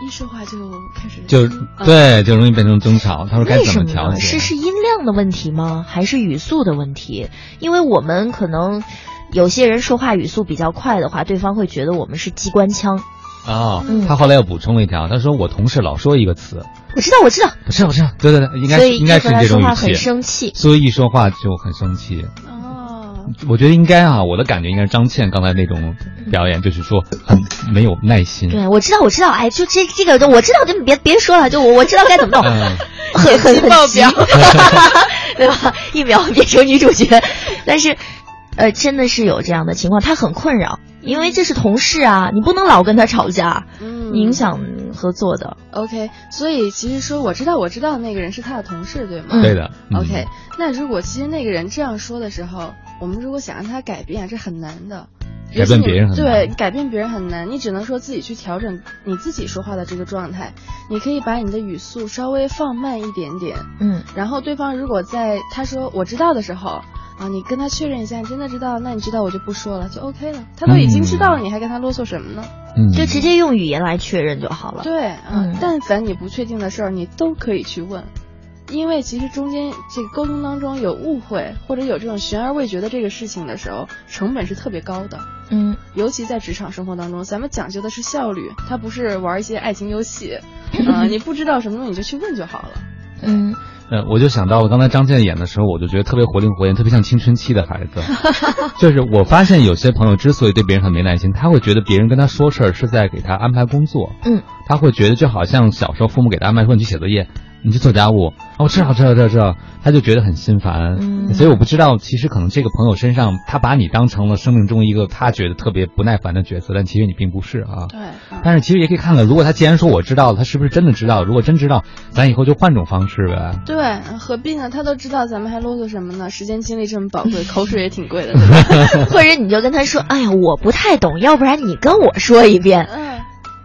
一说话就开始就啊对，就容易变成争吵。他说该怎么调节？是是音量的问题吗？还是语速的问题？因为我们可能有些人说话语速比较快的话，对方会觉得我们是机关枪。啊、嗯他后来又补充了一条，他说我同事老说一个词，我知道，我知道，我知道，我知道，对对对，应该是应该就是和他这种语说话很，生气。所以一说话就很生气。哦，我觉得应该啊，我的感觉应该是张倩刚才那种表演，就是说很没有耐心。对，我知道，我知道，哎，就这这个，我知道，就别别说了，就我我知道该怎么弄，嗯，很很很急爆表，对吧？一秒变成女主角，但是，呃，真的是有这样的情况，他很困扰，因为这是同事啊，你不能老跟他吵架，嗯，影响合作的。OK，所以其实说我知道我知道那个人是他的同事，对吗？嗯对的。嗯 OK，那如果其实那个人这样说的时候，我们如果想让他改变，这很难的。改变别人很难对，改变别人很难，你只能说自己去调整你自己说话的这个状态。你可以把你的语速稍微放慢一点点，嗯然后对方如果在他说我知道的时候。啊，你跟他确认一下，你真的知道，那你知道我就不说了，就 OK 了。他都已经知道了，你还跟他啰嗦什么呢？嗯，就直接用语言来确认就好了。对，啊嗯但凡你不确定的事儿，你都可以去问，因为其实中间这个沟通当中有误会或者有这种悬而未决的这个事情的时候，成本是特别高的。嗯尤其在职场生活当中，咱们讲究的是效率，它不是玩一些爱情游戏，啊、你不知道什么东西你就去问就好了。嗯呃，我就想到了刚才张健演的时候，我就觉得特别活灵活现，特别像青春期的孩子。就是我发现有些朋友之所以对别人很没耐心，他会觉得别人跟他说事儿是在给他安排工作，嗯，他会觉得就好像小时候父母给他安排说你去写作业，你去做家务，哦，我知道知道知道知道，他就觉得很心烦。嗯所以我不知道，其实可能这个朋友身上，他把你当成了生命中一个他觉得特别不耐烦的角色，但其实你并不是啊。对，但是其实也可以看看，如果他既然说我知道了，他是不是真的知道？如果真知道，咱以后就换种方式呗。对，何必呢？他都知道，咱们还啰嗦什么呢？时间精力这么宝贵，口水也挺贵的，或者你就跟他说：“哎呀，我不太懂，要不然你跟我说一遍。嗯，”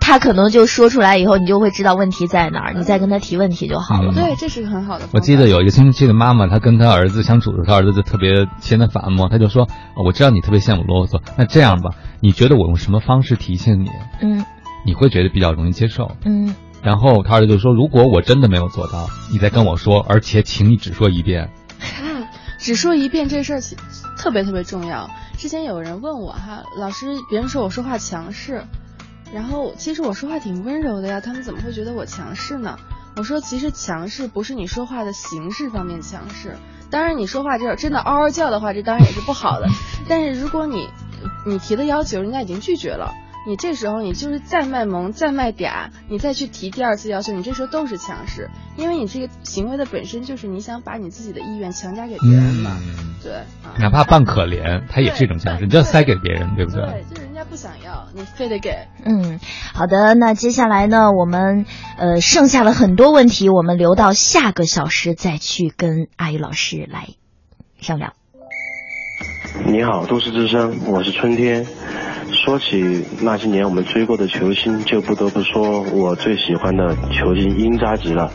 他可能就说出来以后，你就会知道问题在哪儿，你再跟他提问题就好了。嗯对，这是个很好的方法。我记得有一个青春期的妈妈，她跟她儿子相处的时候，她儿子就特别嫌他烦嘛，她就说：“哦我知道你特别嫌我啰嗦，那这样吧，你觉得我用什么方式提醒你，嗯你会觉得比较容易接受？”嗯然后他儿子就说：“如果我真的没有做到，你再跟我说，而且请你只说一遍。嗯，只说一遍这事儿特别特别重要。之前有人问我哈，老师，别人说我说话强势，然后其实我说话挺温柔的呀，他们怎么会觉得我强势呢？我说，其实强势不是你说话的形式方面强势，当然你说话这真的嗷嗷叫的话，这当然也是不好的。但是如果你你提的要求人家已经拒绝了。你这时候你就是再卖萌再卖嗲，你再去提第二次要求，你这时候都是强势，因为你这个行为的本身就是你想把你自己的意愿强加给别人嘛。对，啊哪怕扮可怜，他也是一种强势，你就要塞给别人，对不对？对，就是人家不想要，你非得给。嗯，好的，那接下来呢，我们呃剩下了很多问题，我们留到下个小时再去跟阿宇老师来商量。你好，都市之声，我是春天。说起那些年我们追过的球星，就不得不说我最喜欢的球星英扎吉了。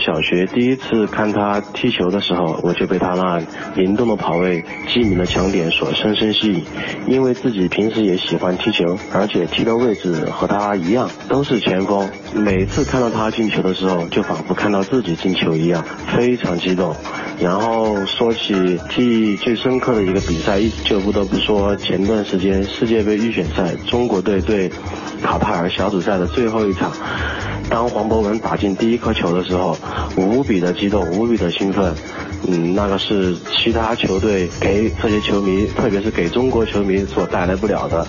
小学第一次看他踢球的时候，我就被他那灵动的跑位、机敏的抢点所深深吸引。因为自己平时也喜欢踢球，而且踢的位置和他一样，都是前锋。每次看到他进球的时候，就仿佛看到自己进球一样，非常激动。然后说起记忆最深刻的一个比赛，就不得不说前段时间世界杯预选赛中国队对卡塔尔小组赛的最后一场。当黄博文打进第一颗球的时候，无比的激动，无比的兴奋。嗯，那个是其他球队给这些球迷，特别是给中国球迷所带来不了的。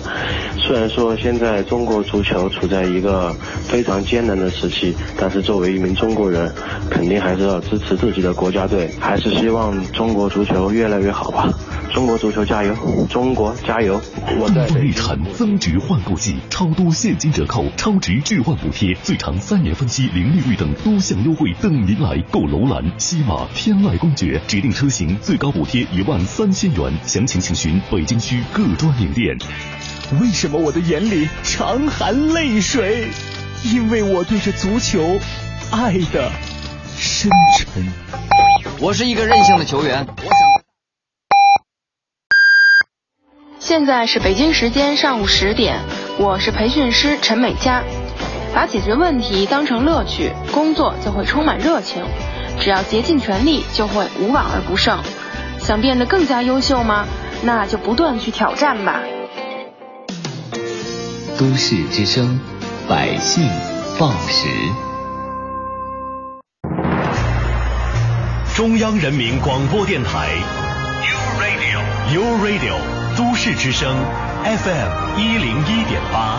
虽然说现在中国足球处在一个非常艰难的时期，但是作为一名中国人，肯定还是要支持自己的国家队，还是希望中国足球越来越好吧。中国足球加油！中国加油！我在东风日产增值换购季，超多现金折扣、超值置换补贴，最长三年分期零利率等多项优惠等您来购。楼兰、西马、天籁公爵指定车型最高补贴一万三千元，详情请询北京区各专营店。为什么我的眼里常含泪水？因为我对这足球爱的深沉。我是一个任性的球员，我想。现在是北京时间上午十点，我是培训师陈美佳。把解决问题当成乐趣，工作就会充满热情。只要竭尽全力，就会无往而不胜。想变得更加优秀吗？那就不断去挑战吧。都市之声，百姓报时。中央人民广播电台，U Radio，U Radio，都市之声，FM 一零一点八。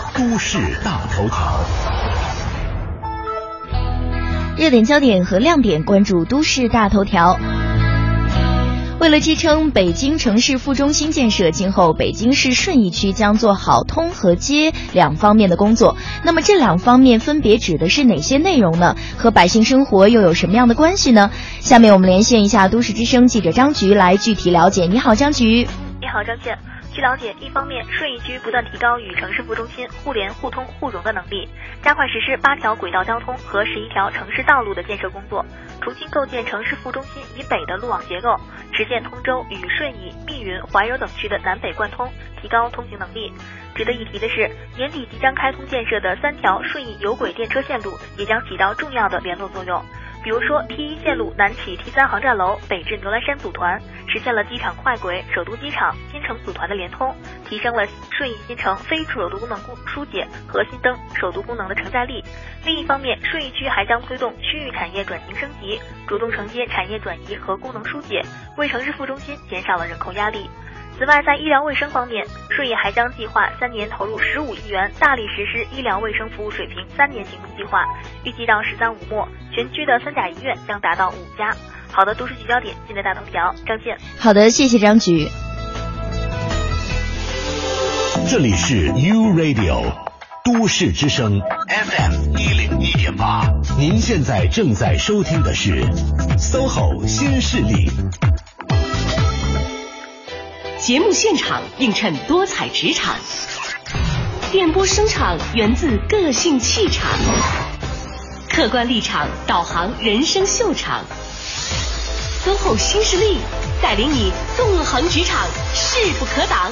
都市大头条，热点焦点和亮点，关注都市大头条。为了支撑北京城市副中心建设，今后北京市顺义区将做好通和街两方面的工作。那么这两方面分别指的是哪些内容呢？和百姓生活又有什么样的关系呢？下面我们连线一下都市之声记者张菊来具体了解。你好，张菊。你好，张倩。据了解，一方面，顺义区不断提高与城市副中心互联互通互融的能力，加快实施八条轨道交通和十一条城市道路的建设工作，重新构建城市副中心以北的路网结构，实现通州与顺义、密云、怀柔等区的南北贯通，提高通行能力。值得一提的是，年底即将开通建设的三条顺义有轨电车线路也将起到重要的联络作用。比如说，T 一线路南起 T 三航站楼，北至牛栏山组团，实现了机场快轨、首都机场、新城组团的连通，提升了顺义新城非首都功能疏解和新增首都功能的承载力。另一方面，顺义区还将推动区域产业转型升级，主动承接产业转移和功能疏解，为城市副中心减少了人口压力。此外，在医疗卫生方面，顺义还将计划三年投入十五亿元，大力实施医疗卫生服务水平三年行动计划。预计到“十三五”末，全区的三甲医院将达到五家。好的，都市聚焦点，今日大头条，张健。好的，谢谢张局。这里是 U Radio 都市之声 FM 一零一点八，您现在正在收听的是 SOHO 新势力。节目现场映衬多彩职场，电波声场源自个性气场，客观立场导航人生秀场。身后新势力带领你纵横职场，势不可挡。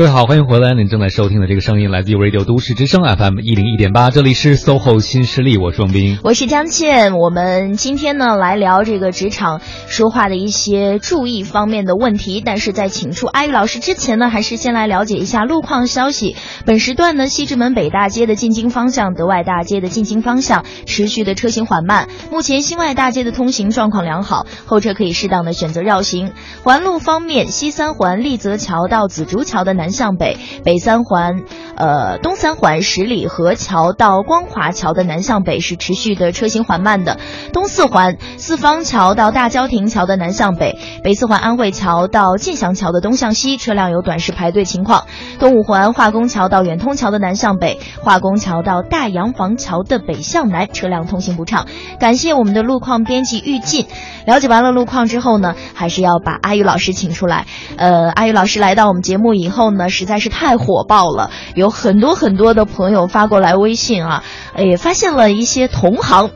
各位好，欢迎回来！您正在收听的这个声音来自 Radio 都市之声 FM 一零一点八，这里是 SOHO 新势力，我是王斌，我是张倩。我们今天呢来聊这个职场说话的一些注意方面的问题，但是在请出阿玉老师之前呢，还是先来了解一下路况消息。本时段呢，西直门北大街的进京方向、德外大街的进京方向持续的车行缓慢，目前新外大街的通行状况良好，后车可以适当的选择绕行。环路方面，西三环立泽桥到紫竹桥的南向北，北三环，呃，东三环十里河桥到光华桥的南向北是持续的车行缓慢的。东四环四方桥到大郊亭桥的南向北，北四环安慧桥到建祥桥的东向西车辆有短时排队情况。东五环化工桥到远通桥的南向北，化工桥到大洋房桥的北向南车辆通行不畅。感谢我们的路况编辑玉进。了解完了路况之后呢，还是要把阿宇老师请出来。呃，阿宇老师来到我们节目以后呢，那实在是太火爆了，有很多很多的朋友发过来微信啊，也发现了一些同行。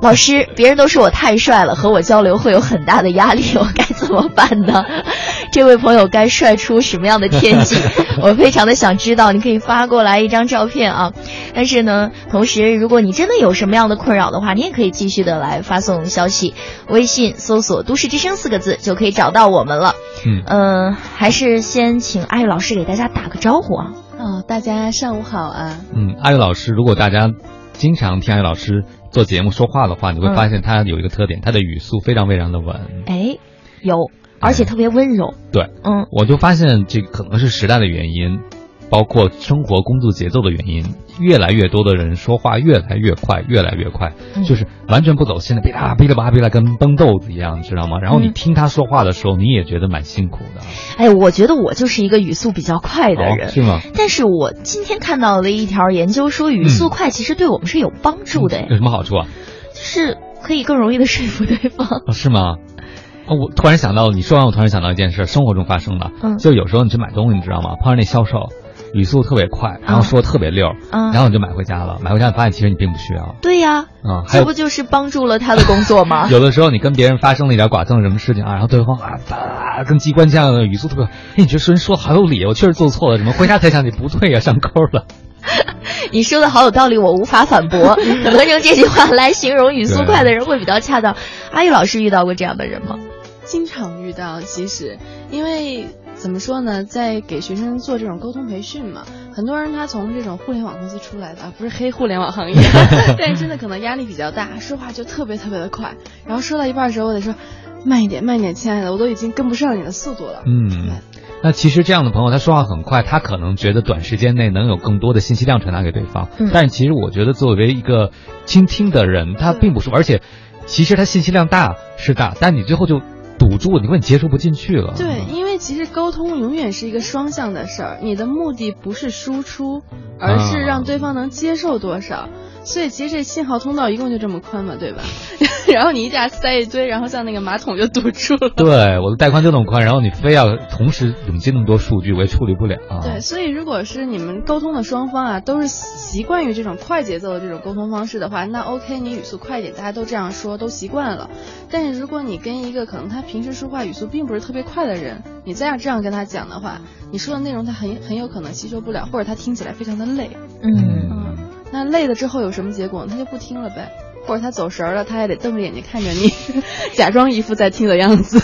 老师，别人都说我太帅了，和我交流会有很大的压力，我该怎么办呢？这位朋友该帅出什么样的天际？我非常的想知道，你可以发过来一张照片啊。但是呢，同时如果你真的有什么样的困扰的话，你也可以继续的来发送消息，微信搜索“都市之声”四个字就可以找到我们了。嗯，呃，还是先请阿玉老师给大家打个招呼啊。哦，大家上午好啊。嗯，阿玉老师，如果大家经常听阿玉老师做节目说话的话，你会发现他有一个特点，他的语速非常非常的稳。哎，有，而且特别温柔。对，嗯，我就发现这可能是时代的原因，包括生活工作节奏的原因，越来越多的人说话越来越快，越来越快，嗯就是完全不走心的，哔啦哔啦吧哔啦，跟崩豆子一样，知道吗？然后你嗯听他说话的时候，你也觉得蛮辛苦的。哎，我觉得我就是一个语速比较快的人，哦是吗？但是我今天看到了一条研究说，语速快其实对我们是有帮助的，哎有什么好处啊？是可以更容易的说服对方。哦，是吗？哦，我突然想到，你说完我突然想到一件事，生活中发生的，嗯就有时候你去买东西，你知道吗？碰上那销售，语速特别快，然后说特别溜，嗯然后你就买回家了，买回家发现其实你并不需要，对呀，啊、这不就是帮助了他的工作吗？有的时候你跟别人发生了一点剐蹭什么事情啊，然后对方啊跟机关枪一样的语速特别，哎，你觉得说人说的好有理，我确实做错了什么，回家才想起不对呀、上钩了。你说的好有道理，我无法反驳。可能用这句话来形容语速快的人会比较恰当。阿玉老师遇到过这样的人吗？经常遇到，其实因为怎么说呢，在给学生做这种沟通培训嘛，很多人他从这种互联网公司出来的，啊，不是黑互联网行业，但是真的可能压力比较大，说话就特别特别的快，然后说到一半的时候，我得说慢一点，慢一点，亲爱的，我都已经跟不上你的速度了。嗯，那其实这样的朋友，他说话很快，他可能觉得短时间内能有更多的信息量传达给对方。嗯但是其实我觉得，作为一个倾听的人，他并不是，而且其实他信息量大是大，但你最后就堵住，你根本接收不进去了。对，因为其实沟通永远是一个双向的事儿，你的目的不是输出，而是让对方能接受多少。所以其实这信号通道一共就这么宽嘛，对吧？然后你一下塞一堆，然后像那个马桶就堵住了。对，我的带宽就那么宽，然后你非要同时涌进那么多数据，我也处理不了。对，所以如果是你们沟通的双方啊，都是习惯于这种快节奏的这种沟通方式的话，那 OK，你语速快一点，大家都这样说，都习惯了。但是如果你跟一个可能他平时说话语速并不是特别快的人，你再这样跟他讲的话，你说的内容他很很有可能吸收不了，或者他听起来非常的累。嗯嗯，那累了之后有什么结果？他就不听了呗。或者他走神了，他也得瞪着眼睛看着你，假装一副在听的样子。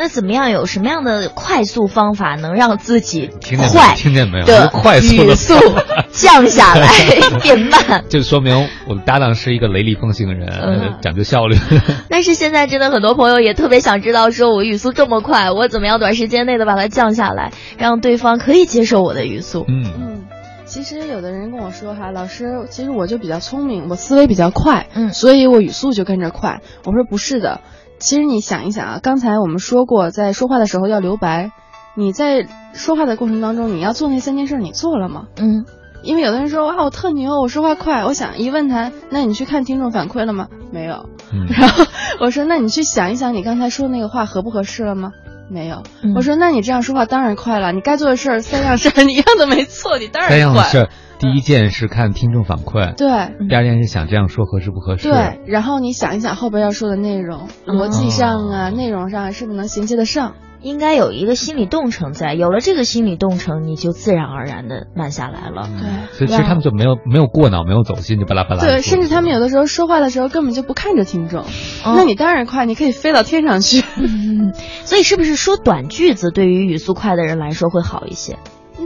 那怎么样？有什么样的快速方法能让自己快？听见没有？的快速语速 降下来，变慢。就说明我的搭档是一个雷厉风行的人，嗯、讲究效率。但是现在真的很多朋友也特别想知道，说我语速这么快，我怎么样短时间内的把它降下来，让对方可以接受我的语速？嗯嗯。其实有的人跟我说哈，老师，其实我就比较聪明，我思维比较快，嗯，所以我语速就跟着快。我说不是的，其实你想一想啊，刚才我们说过，在说话的时候要留白，你在说话的过程当中，你要做那三件事，你做了吗？嗯，因为有的人说哇，我特牛，我说话快，我想一问他，那你去看听众反馈了吗？没有。嗯，然后我说，那你去想一想，你刚才说的那个话合不合适了吗？没有，嗯、我说那你这样说话当然快了，你该做的事儿三样事儿你一样都没错，你当然快。三样的事，第一件是看听众反馈，对；第二件是想这样说合适不合适，对。然后你想一想后边要说的内容，逻辑上啊、哦、内容上是不是能衔接得上？应该有一个心理动程在，有了这个心理动程，你就自然而然的慢下来了。对，所以其实他们就没有没有过脑，没有走心，就巴拉巴拉。对，甚至他们有的时候说话的时候根本就不看着听众，哦、那你当然快，你可以飞到天上去。嗯，所以是不是说短句子对于语速快的人来说会好一些？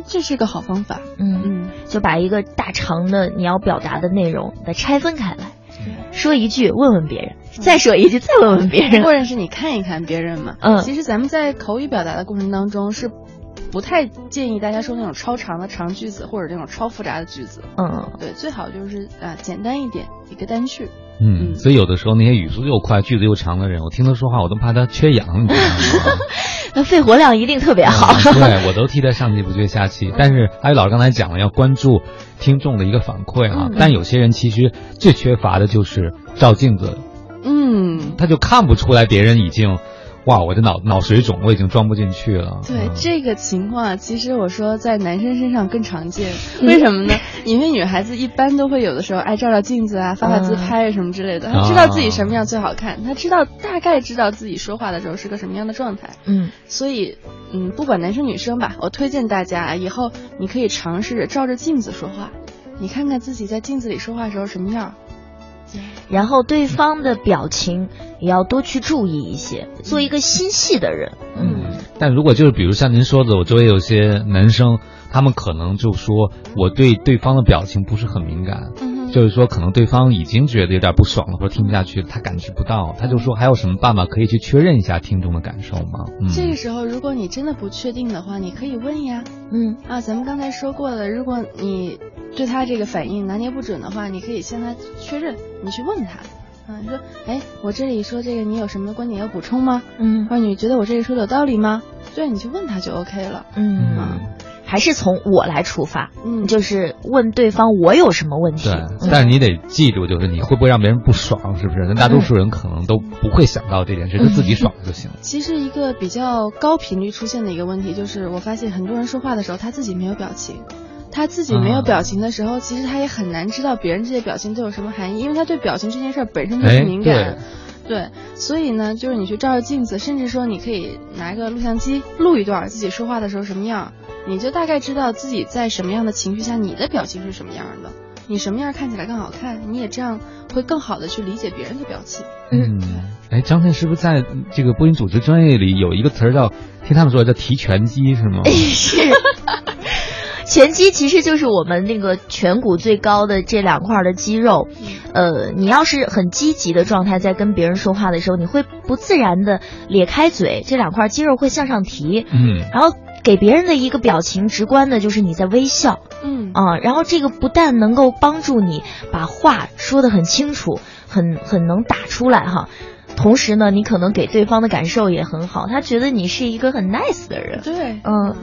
这是个好方法。嗯嗯，就把一个大长的你要表达的内容再拆分开来。说一句，问问别人，再说一句，再问问别人，或者是你看一看别人嘛。嗯，其实咱们在口语表达的过程当中是不太建议大家说那种超长的长句子或者那种超复杂的句子。嗯，对，最好就是啊简单一点，一个单句。嗯，所以有的时候那些语速又快、句子又长的人，我听他说话，我都怕他缺氧，你知道吗？那肺活量一定特别好。嗯、对，我都替他上气不接下气。但是阿宇老师刚才讲了，要关注听众的一个反馈啊。嗯、但有些人其实最缺乏的就是照镜子，嗯，他就看不出来别人已经。哇，我的脑脑水肿，我已经装不进去了。对、嗯、这个情况，其实我说在男生身上更常见，为什么呢？因为女孩子一般都会有的时候爱照照镜子啊，发发自拍什么之类的，她、嗯、知道自己什么样最好看，她知道大概知道自己说话的时候是个什么样的状态。嗯，所以嗯，不管男生女生吧，我推荐大家以后你可以尝试着照着镜子说话，你看看自己在镜子里说话的时候什么样。然后对方的表情也要多去注意一些，做一个心细的人。嗯，但如果就是比如像您说的，我周围有些男生，他们可能就说我对对方的表情不是很敏感，嗯、就是说可能对方已经觉得有点不爽了，或者听不下去，他感知不到，他就说还有什么办法可以去确认一下听众的感受吗？嗯，这个时候如果你真的不确定的话，你可以问呀。嗯啊，咱们刚才说过了，如果你对他这个反应拿捏不准的话，你可以向他确认，你去问他。啊，你说，哎，我这里说这个，你有什么观点要补充吗？嗯，或者你觉得我这里说的有道理吗？对，你去问他就 OK 了。嗯，啊、还是从我来出发，嗯，就是问对方我有什么问题。对，但是你得记住，就是你会不会让别人不爽，是不是？那大多数人可能都不会想到这件事，就自己爽就行了。其实一个比较高频率出现的一个问题，就是我发现很多人说话的时候，他自己没有表情。他自己没有表情的时候，嗯、其实他也很难知道别人这些表情都有什么含义，因为他对表情这件事本身就不敏感。对，所以呢，就是你去照照镜子，甚至说你可以拿一个录像机录一段自己说话的时候什么样，你就大概知道自己在什么样的情绪下，你的表情是什么样的，你什么样看起来更好看，你也这样会更好的去理解别人的表情。嗯，哎，张倩是不是在这个播音主持专业里有一个词儿叫，听他们说叫提拳肌是吗？是。拳肌其实就是我们那个颧骨最高的这两块的肌肉，呃，你要是很积极的状态，在跟别人说话的时候，你会不自然的咧开嘴，这两块肌肉会向上提，嗯，然后给别人的一个表情直观的就是你在微笑，嗯啊，然后这个不但能够帮助你把话说得很清楚，很很能打出来哈。同时呢，你可能给对方的感受也很好，他觉得你是一个很 nice 的人。对，嗯。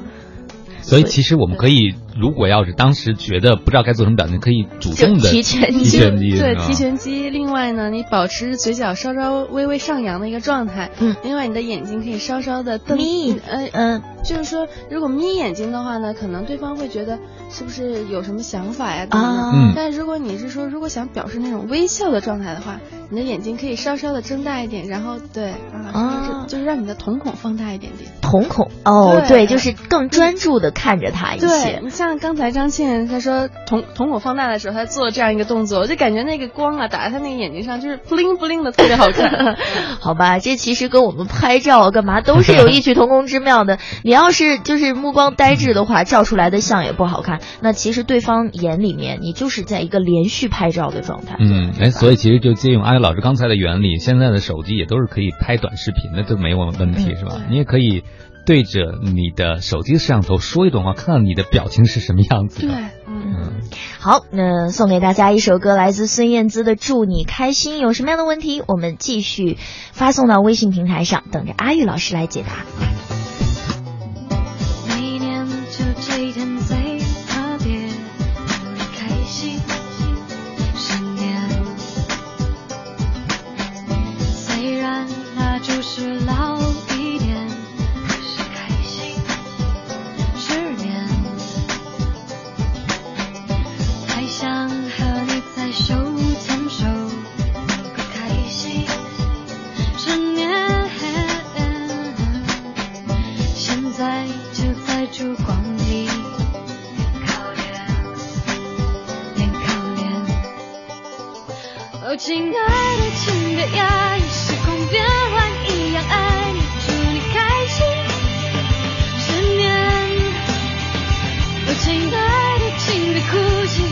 所以其实我们可以，如果要是当时觉得不知道该做什么表情，可以主动的提前提拳击，对，提前击。另外呢，你保持嘴角稍稍微微上扬的一个状态。嗯。另外，你的眼睛可以稍稍的瞪眯，呃嗯，就是说，如果眯眼睛的话呢，可能对方会觉得是不是有什么想法呀？啊。嗯。但如果你是说，如果想表示那种微笑的状态的话，你的眼睛可以稍稍的睁大一点，然后对啊，就是让你的瞳孔放大一点点。瞳孔哦，对，就是更专注的看着他一些。对你像刚才张倩她说瞳瞳孔放大的时候，她做这样一个动作，我就感觉那个光啊打在她那个眼睛上，就是不灵不灵的，特别好看。好吧，这其实跟我们拍照啊干嘛都是有异曲同工之妙的。你要是就是目光呆滞的话，照出来的像也不好看。那其实对方眼里面，你就是在一个连续拍照的状态。嗯，哎，所以其实就借用阿丽老师刚才的原理，现在的手机也都是可以拍短视频的，都没有问题，是吧？你也可以。对着你的手机摄像头说一段话，看看你的表情是什么样子的。对，嗯，好，那送给大家一首歌，来自孙燕姿的《祝你开心》。有什么样的问题，我们继续发送到微信平台上，等着阿玉老师来解答。每年就这一天最特别，祝你开心，新年。虽然那就是老。烛光里靠脸，脸靠脸。哦，亲爱的，请别压抑，时空变换一样爱你，祝你开心十年。哦，亲爱的，请别哭泣。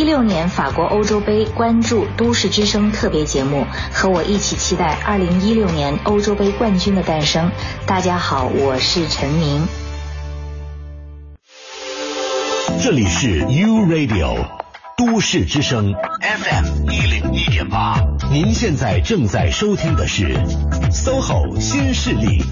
一六年法国欧洲杯，关注都市之声特别节目，和我一起期待二零一六年欧洲杯冠军的诞生。大家好，我是陈明。这里是 U Radio 都市之声 FM 一零一点八，您现在正在收听的是 SOHO 新势力。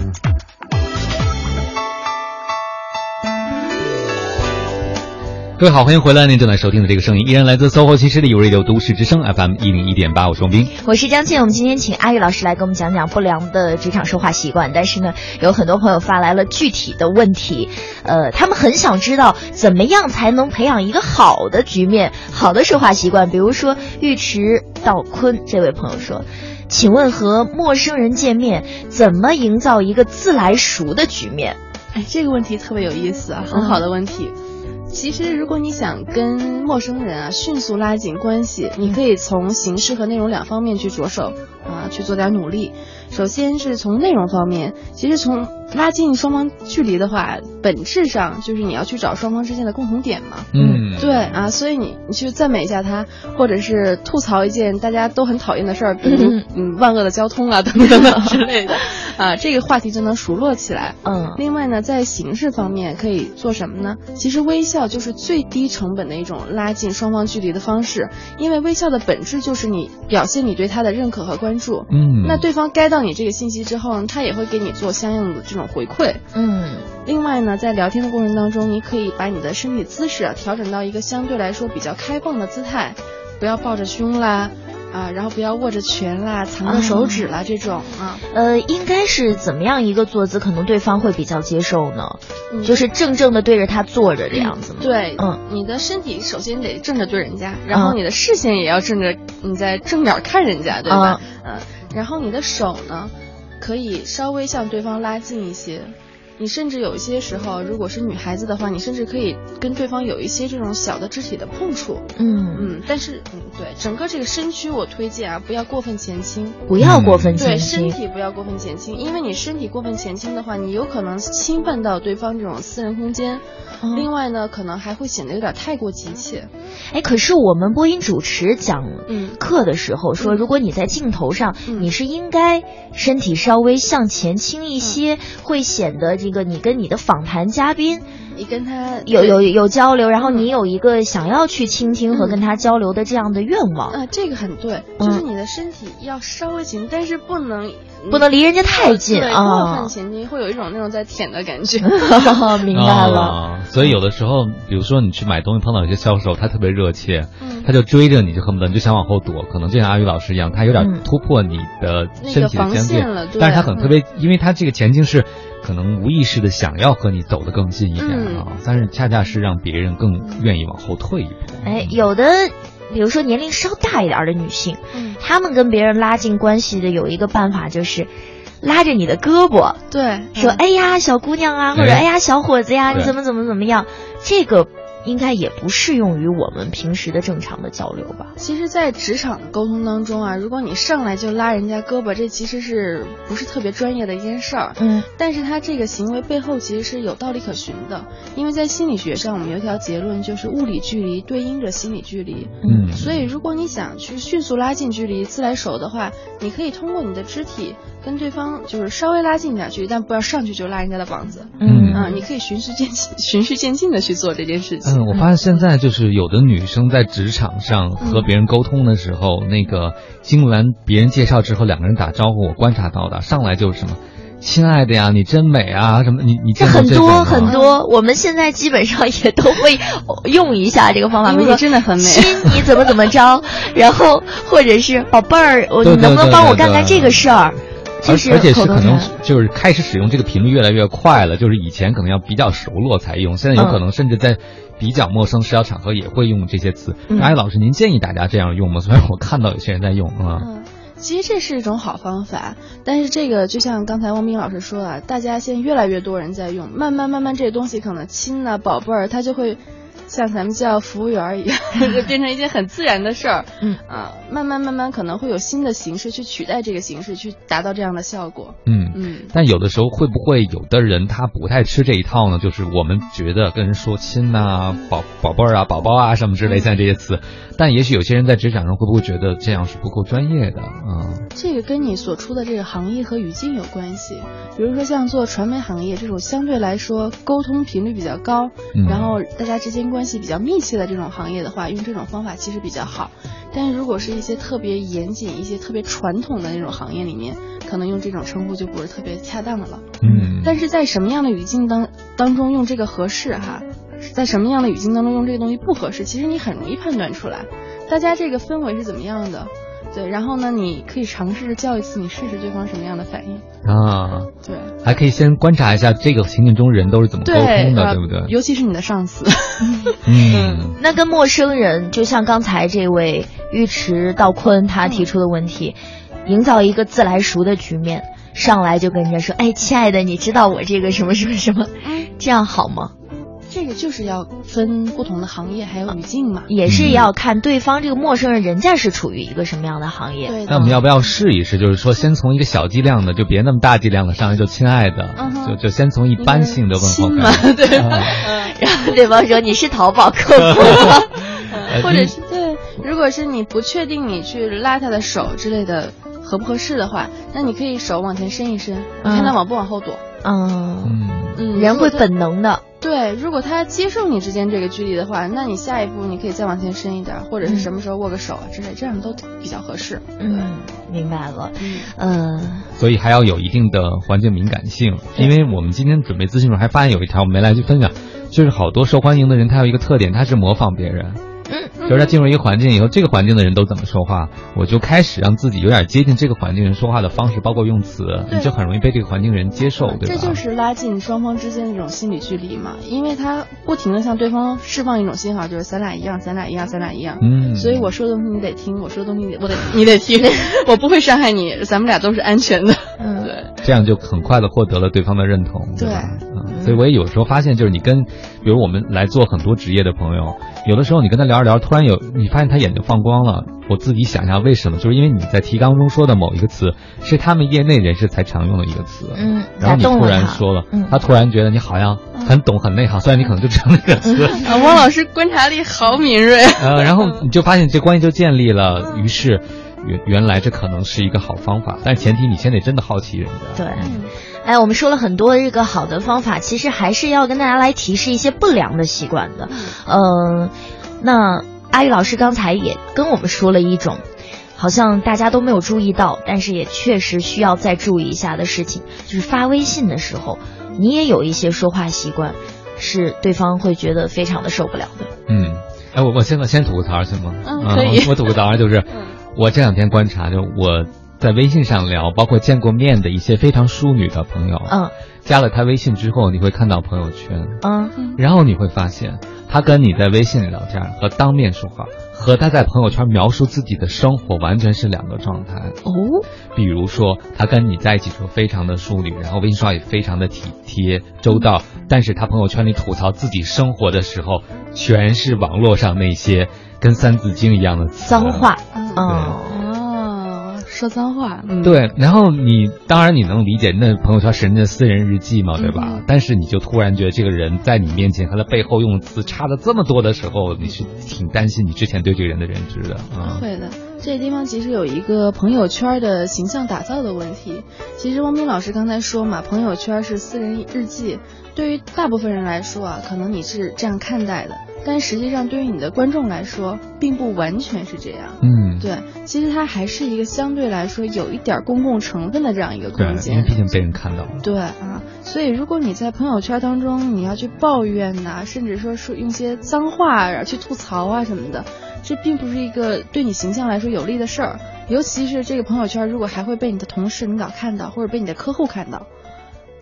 各位好，欢迎回来！您正在收听的这个声音依然来自 SOHO 新势力 Radio 都市之声 FM 一零一点八，我是王斌，我是张倩。我们今天请阿玉老师来给我们讲讲不良的职场说话习惯。但是呢，有很多朋友发来了具体的问题，呃，他们很想知道怎么样才能培养一个好的局面、好的说话习惯。比如说，尉迟道坤这位朋友说：“请问和陌生人见面，怎么营造一个自来熟的局面？”哎，这个问题特别有意思啊，很好的问题。其实，如果你想跟陌生人啊迅速拉近关系，你可以从形式和内容两方面去着手啊，去做点努力。首先是从内容方面，其实从拉近双方距离的话，本质上就是你要去找双方之间的共同点嘛。嗯，对啊，所以你你去赞美一下他，或者是吐槽一件大家都很讨厌的事儿，比如嗯万恶的交通啊等等等之类的，啊，这个话题就能熟络起来。嗯，另外呢，在形式方面可以做什么呢？其实微笑就是最低成本的一种拉近双方距离的方式，因为微笑的本质就是你表现你对他的认可和关注。嗯，那对方该到你这个信息之后，他也会给你做相应的这种回馈。嗯，另外呢，在聊天的过程当中，你可以把你的身体姿势啊调整到一个相对来说比较开放的姿态，不要抱着胸啦。啊，然后不要握着拳啦，藏着手指啦，这种啊，呃，应该是怎么样一个坐姿，可能对方会比较接受呢？嗯、就是正正的对着他坐着这样子吗？对，嗯，你的身体首先得正着对人家，然后你的视线也要正着，你在正面看人家，对吧？嗯，然后你的手呢，可以稍微向对方拉近一些。你甚至有一些时候，如果是女孩子的话，你甚至可以跟对方有一些这种小的肢体的碰触。嗯嗯，但是嗯，对整个这个身躯，我推荐啊，不要过分前倾，不要过分前倾，对身体不要过分前倾，因为你身体过分前倾的话，你有可能侵犯到对方这种私人空间。哦、另外呢，可能还会显得有点太过急切。哎，可是我们播音主持讲嗯课的时候说，嗯、如果你在镜头上，嗯、你是应该身体稍微向前倾一些，嗯、会显得这个你跟你的访谈嘉宾。你跟他有有有交流，然后你有一个想要去倾听和跟他交流的这样的愿望。啊，这个很对，嗯就是你的身体要稍微紧，但是不能不能离人家太近过分前进会有一种那种在舔的感觉。明白了、啊。所以有的时候，比如说你去买东西碰到有些销售，他特别热切，嗯、他就追着你就恨不得你就想往后躲，可能就像阿宇老师一样，他有点突破你的身体的边界，那个、但是他可能特别，嗯、因为他这个前进是。可能无意识的想要和你走得更近一点啊，嗯、但是恰恰是让别人更愿意往后退一步。哎，有的，比如说年龄稍大一点的女性，嗯，她们跟别人拉近关系的有一个办法就是，拉着你的胳膊，对，说、嗯、哎呀小姑娘啊，或者哎呀小伙子呀，你怎么怎么怎么样，这个。应该也不适用于我们平时的正常的交流吧。其实，在职场的沟通当中啊，如果你上来就拉人家胳膊，这其实是不是特别专业的一件事儿？嗯，但是他这个行为背后其实是有道理可循的，因为在心理学上，我们有一条结论，就是物理距离对应着心理距离。嗯，所以如果你想去迅速拉近距离、自来熟的话，你可以通过你的肢体跟对方就是稍微拉近一点距离，但不要上去就拉人家的膀子。嗯啊，你可以循序渐进、循序渐进的去做这件事情。嗯，我发现现在就是有的女生在职场上和别人沟通的时候，嗯、那个经完别人介绍之后，两个人打招呼，我观察到的上来就是什么。亲爱的呀，你真美啊！什么？你你这很多很多，我们现在基本上也都会用一下这个方法。因为你真的很美，亲你怎么怎么着，然后或者是宝贝儿，我你能不能帮我干干这个事儿？而而且是可能就是开始使用这个频率越来越快了，就是以前可能要比较熟络才用，现在有可能甚至在比较陌生社交场合也会用这些词。嗯、阿姨老师，您建议大家这样用吗？虽然我看到有些人在用啊。嗯其实这是一种好方法，但是这个就像刚才汪冰老师说的，大家现在越来越多人在用，慢慢慢慢这些东西可能亲啊宝贝儿，它就会像咱们叫服务员一样，就变成一件很自然的事儿。嗯啊，慢慢慢慢可能会有新的形式去取代这个形式，去达到这样的效果。嗯嗯，但有的时候会不会有的人他不太吃这一套呢？就是我们觉得跟人说亲呐、宝宝贝儿啊、宝宝啊什么之类，像这些词，但也许有些人在职场上会不会觉得这样是不够专业的？嗯这个跟你所处的这个行业和语境有关系。比如说像做传媒行业这种相对来说沟通频率比较高，嗯然后大家之间关系比较密切的这种行业的话，用这种方法其实比较好。但是如果是一些特别严谨、一些特别传统的那种行业里面，可能用这种称呼就不是特别恰当的了。嗯但是在什么样的语境当当中用这个合适哈？在什么样的语境当中用这个东西不合适？其实你很容易判断出来，大家这个氛围是怎么样的。对，然后呢，你可以尝试着叫一次，你试试对方什么样的反应。啊，对，还可以先观察一下这个情景中人都是怎么沟通的，呃对不对？尤其是你的上司。嗯，那跟陌生人，就像刚才这位尉迟道坤他提出的问题，营造一个自来熟的局面，上来就跟人家说：“哎，亲爱的，你知道我这个什么什么什么，这样好吗？”这个就是要分不同的行业还有语境嘛，也是要看对方这个陌生人，人家是处于一个什么样的行业。对那我们要不要试一试？就是说，先从一个小剂量的，就别那么大剂量的，上来就亲爱的，嗯就就先从一般性的问候亲嘛开始。，对吧？啊嗯然后对方说：“你是淘宝客服吗？” 或者是对，如果是你不确定你去拉他的手之类的合不合适的话，那你可以手往前伸一伸，你看他往不往后躲。嗯嗯，人会本能的。对，如果他接受你之间这个距离的话，那你下一步你可以再往前伸一点，或者是什么时候握个手啊之类，这样都比较合适。嗯，明白了。嗯，所以还要有一定的环境敏感性，因为我们今天准备咨询的时候还发现有一条我们没来去分享，就是好多受欢迎的人他有一个特点，他是模仿别人。嗯，就是他进入一个环境以后，这个环境的人都怎么说话，我就开始让自己有点接近这个环境人说话的方式，包括用词，你就很容易被这个环境人接受，对吧？这就是拉近双方之间的这种心理距离嘛，因为他不停的向对方释放一种信号，就是咱俩一样，咱俩一样，咱俩一样。嗯所以我说的东西你得听，我说的东西你我得你得听，我不会伤害你，咱们俩都是安全的。嗯，对。这样就很快的获得了对方的认同，对吧？嗯，所以我也有时候发现，就是你跟，比如我们来做很多职业的朋友，有的时候你跟他聊着聊，突然有你发现他眼睛放光了，我自己想一下为什么，就是因为你在提纲中说的某一个词是他们业内人士才常用的一个词，嗯，然后你突然说了，嗯他突然觉得你好像很懂很内行，虽然你可能就知道那个词，啊，汪老师观察力好敏锐。呃，然后你就发现这关系就建立了，于是原原来这可能是一个好方法，但是前提你先得真的好奇人家，对。哎，我们说了很多这个好的方法，其实还是要跟大家来提示一些不良的习惯的。嗯、那阿玉老师刚才也跟我们说了一种，好像大家都没有注意到，但是也确实需要再注意一下的事情，就是发微信的时候，你也有一些说话习惯，是对方会觉得非常的受不了的。嗯，哎，我我先先吐个槽行吗？嗯可以我吐个槽就是，我这两天观察，就我在微信上聊，包括见过面的一些非常淑女的朋友，嗯，加了他微信之后，你会看到朋友圈，嗯。然后你会发现，他跟你在微信里聊天和当面说话，和他在朋友圈描述自己的生活完全是两个状态。哦，比如说他跟你在一起时候非常的淑女，然后微信说话也非常的体贴周到，但是他朋友圈里吐槽自己生活的时候，全是网络上那些跟三字经一样的词脏话，嗯，哦，说脏话，嗯，对，然后你当然你能理解，那朋友圈是人家私人日记嘛，对吧？嗯但是你就突然觉得这个人在你面前和他背后用词差的这么多的时候，你是挺担心你之前对这个人的认知的啊。会的，这个地方其实有一个朋友圈的形象打造的问题。其实汪斌老师刚才说嘛，朋友圈是私人日记，对于大部分人来说啊，可能你是这样看待的，但实际上对于你的观众来说，并不完全是这样。嗯，对，其实它还是一个相对来说有一点公共成分的这样一个空，间。因为毕竟被人看到了。对啊，所以如果你在朋友圈当中你要去抱怨呐、甚至说说用些脏话啊去吐槽啊什么的，这并不是一个对你形象来说有利的事儿。尤其是这个朋友圈如果还会被你的同事领导看到，或者被你的客户看到，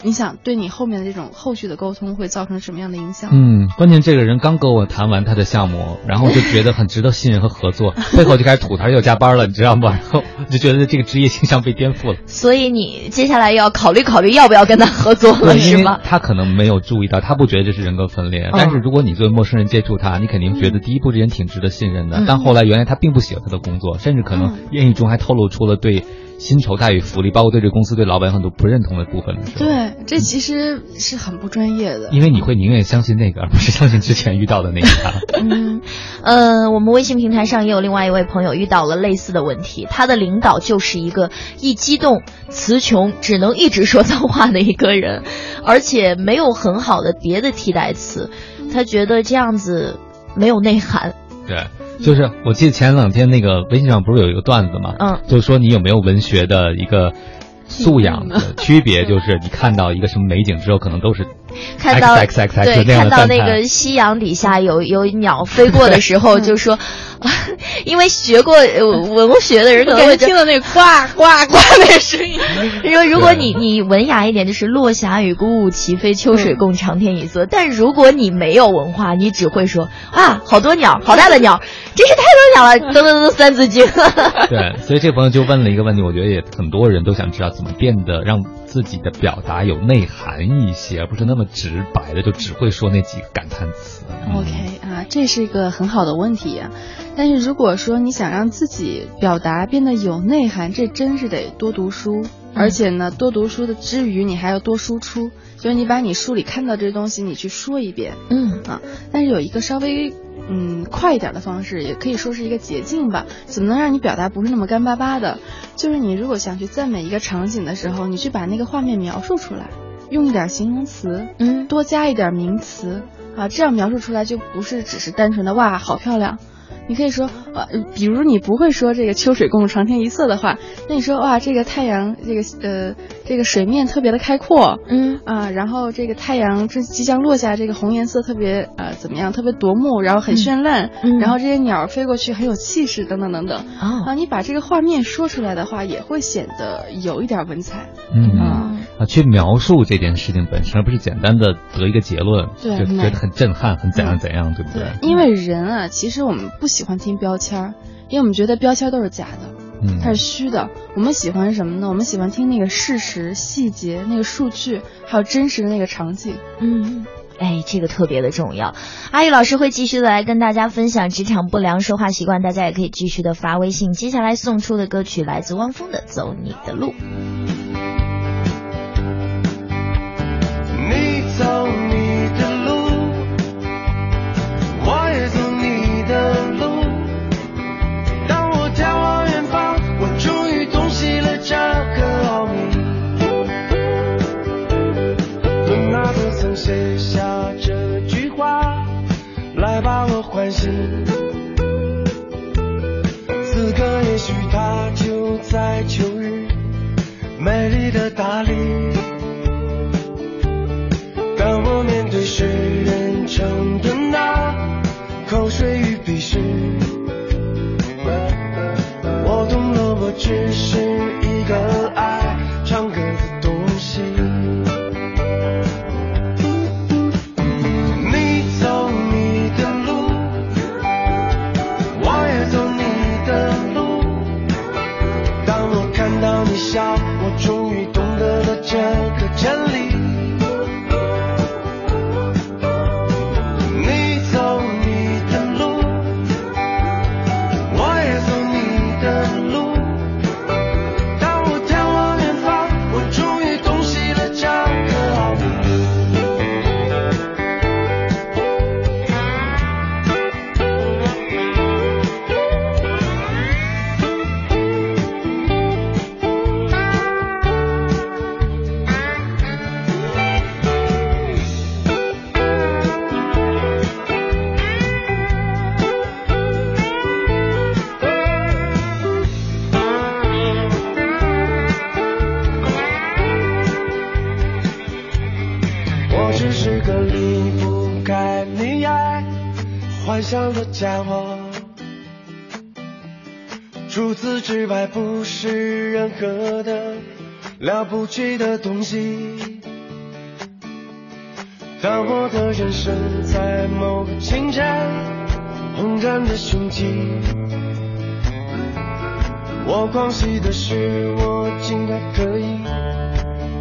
你想对你后面的这种后续的沟通会造成什么样的影响？嗯，关键这个人刚跟我谈完他的项目，然后就觉得很值得信任和合作，背后就开始吐槽要加班了，你知道吗？然后就觉得这个职业形象被颠覆了。所以你接下来要考虑考虑要不要跟他合作了，是吗？他可能没有注意到，他不觉得这是人格分裂。嗯但是如果你作为陌生人接触他，你肯定觉得第一步这人挺值得信任的。嗯但后来原来他并不喜欢他的工作，甚至可能言语中还透露出了对薪酬待遇、福利，包括对这个公司、对老板很多不认同的部分。对，这其实是很不专业的。因为你会宁愿相信那个，而不是相信之前遇到的那个他。嗯，呃，我们微信平台上也有另外一位朋友遇到了类似的问题，他的领导就是一个一激动词穷，只能一直说脏话的一个人，而且没有很好的别的替代词，他觉得这样子没有内涵。对，就是我记得前两天那个微信上不是有一个段子嘛，嗯，就是说你有没有文学的一个素养的 区别，就是你看到一个什么美景之后，可能都是看到 x x x 对，看到那个夕阳底下有有鸟飞过的时候，就说，因为学过呃文学的人可能会 听到那 呱呱呱那声音。如如果你你文雅一点，就是落霞与孤鹜齐飞，秋水共长天一色。但如果你没有文化，你只会说啊，好多鸟，好大的鸟，真是太多鸟了，噔噔噔，三字经。对，所以这个朋友就问了一个问题，我觉得也很多人都想知道怎么变得让自己的表达有内涵一些，而不是那么直白的就只会说那几个感叹词。OK 啊，这是一个很好的问题呀、但是如果说你想让自己表达变得有内涵，这真是得多读书，而且呢，多读书的之余，你还要多输出，就是你把你书里看到这东西，你去说一遍。嗯。啊，但是有一个稍微嗯快一点的方式，也可以说是一个捷径吧。怎么能让你表达不是那么干巴巴的？就是你如果想去赞美一个场景的时候，你去把那个画面描述出来，用一点形容词，嗯，多加一点名词啊，这样描述出来就不是只是单纯的哇好漂亮。你可以说，呃，比如你不会说这个秋水共长天一色的话，那你说哇，这个太阳，这个呃，这个水面特别的开阔，嗯啊，然后这个太阳这即将落下，这个红颜色特别呃怎么样，特别夺目，然后很绚烂，嗯然后这些鸟儿飞过去很有气势，等等等等。哦啊，你把这个画面说出来的话，也会显得有一点文采。嗯啊啊，去描述这件事情本身，而不是简单的得一个结论，对就觉得很震撼，很怎样怎样，对不对？因为人啊，其实我们不喜欢听标签儿，因为我们觉得标签都是假的。嗯它是虚的。我们喜欢什么呢？我们喜欢听那个事实、细节、那个数据，还有真实的那个场景。嗯。哎，这个特别的重要。阿玉老师会继续的来跟大家分享职场不良说话习惯，大家也可以继续的发微信。接下来送出的歌曲来自汪峰的《走你的路》。在秋日，美丽的大理。当我面对世人称的那口水与鄙视，我懂了，我只是一个爱这个真理。了不起的东西。当我的人生在某个清晨轰然的胸襟，我狂喜的是我竟然可以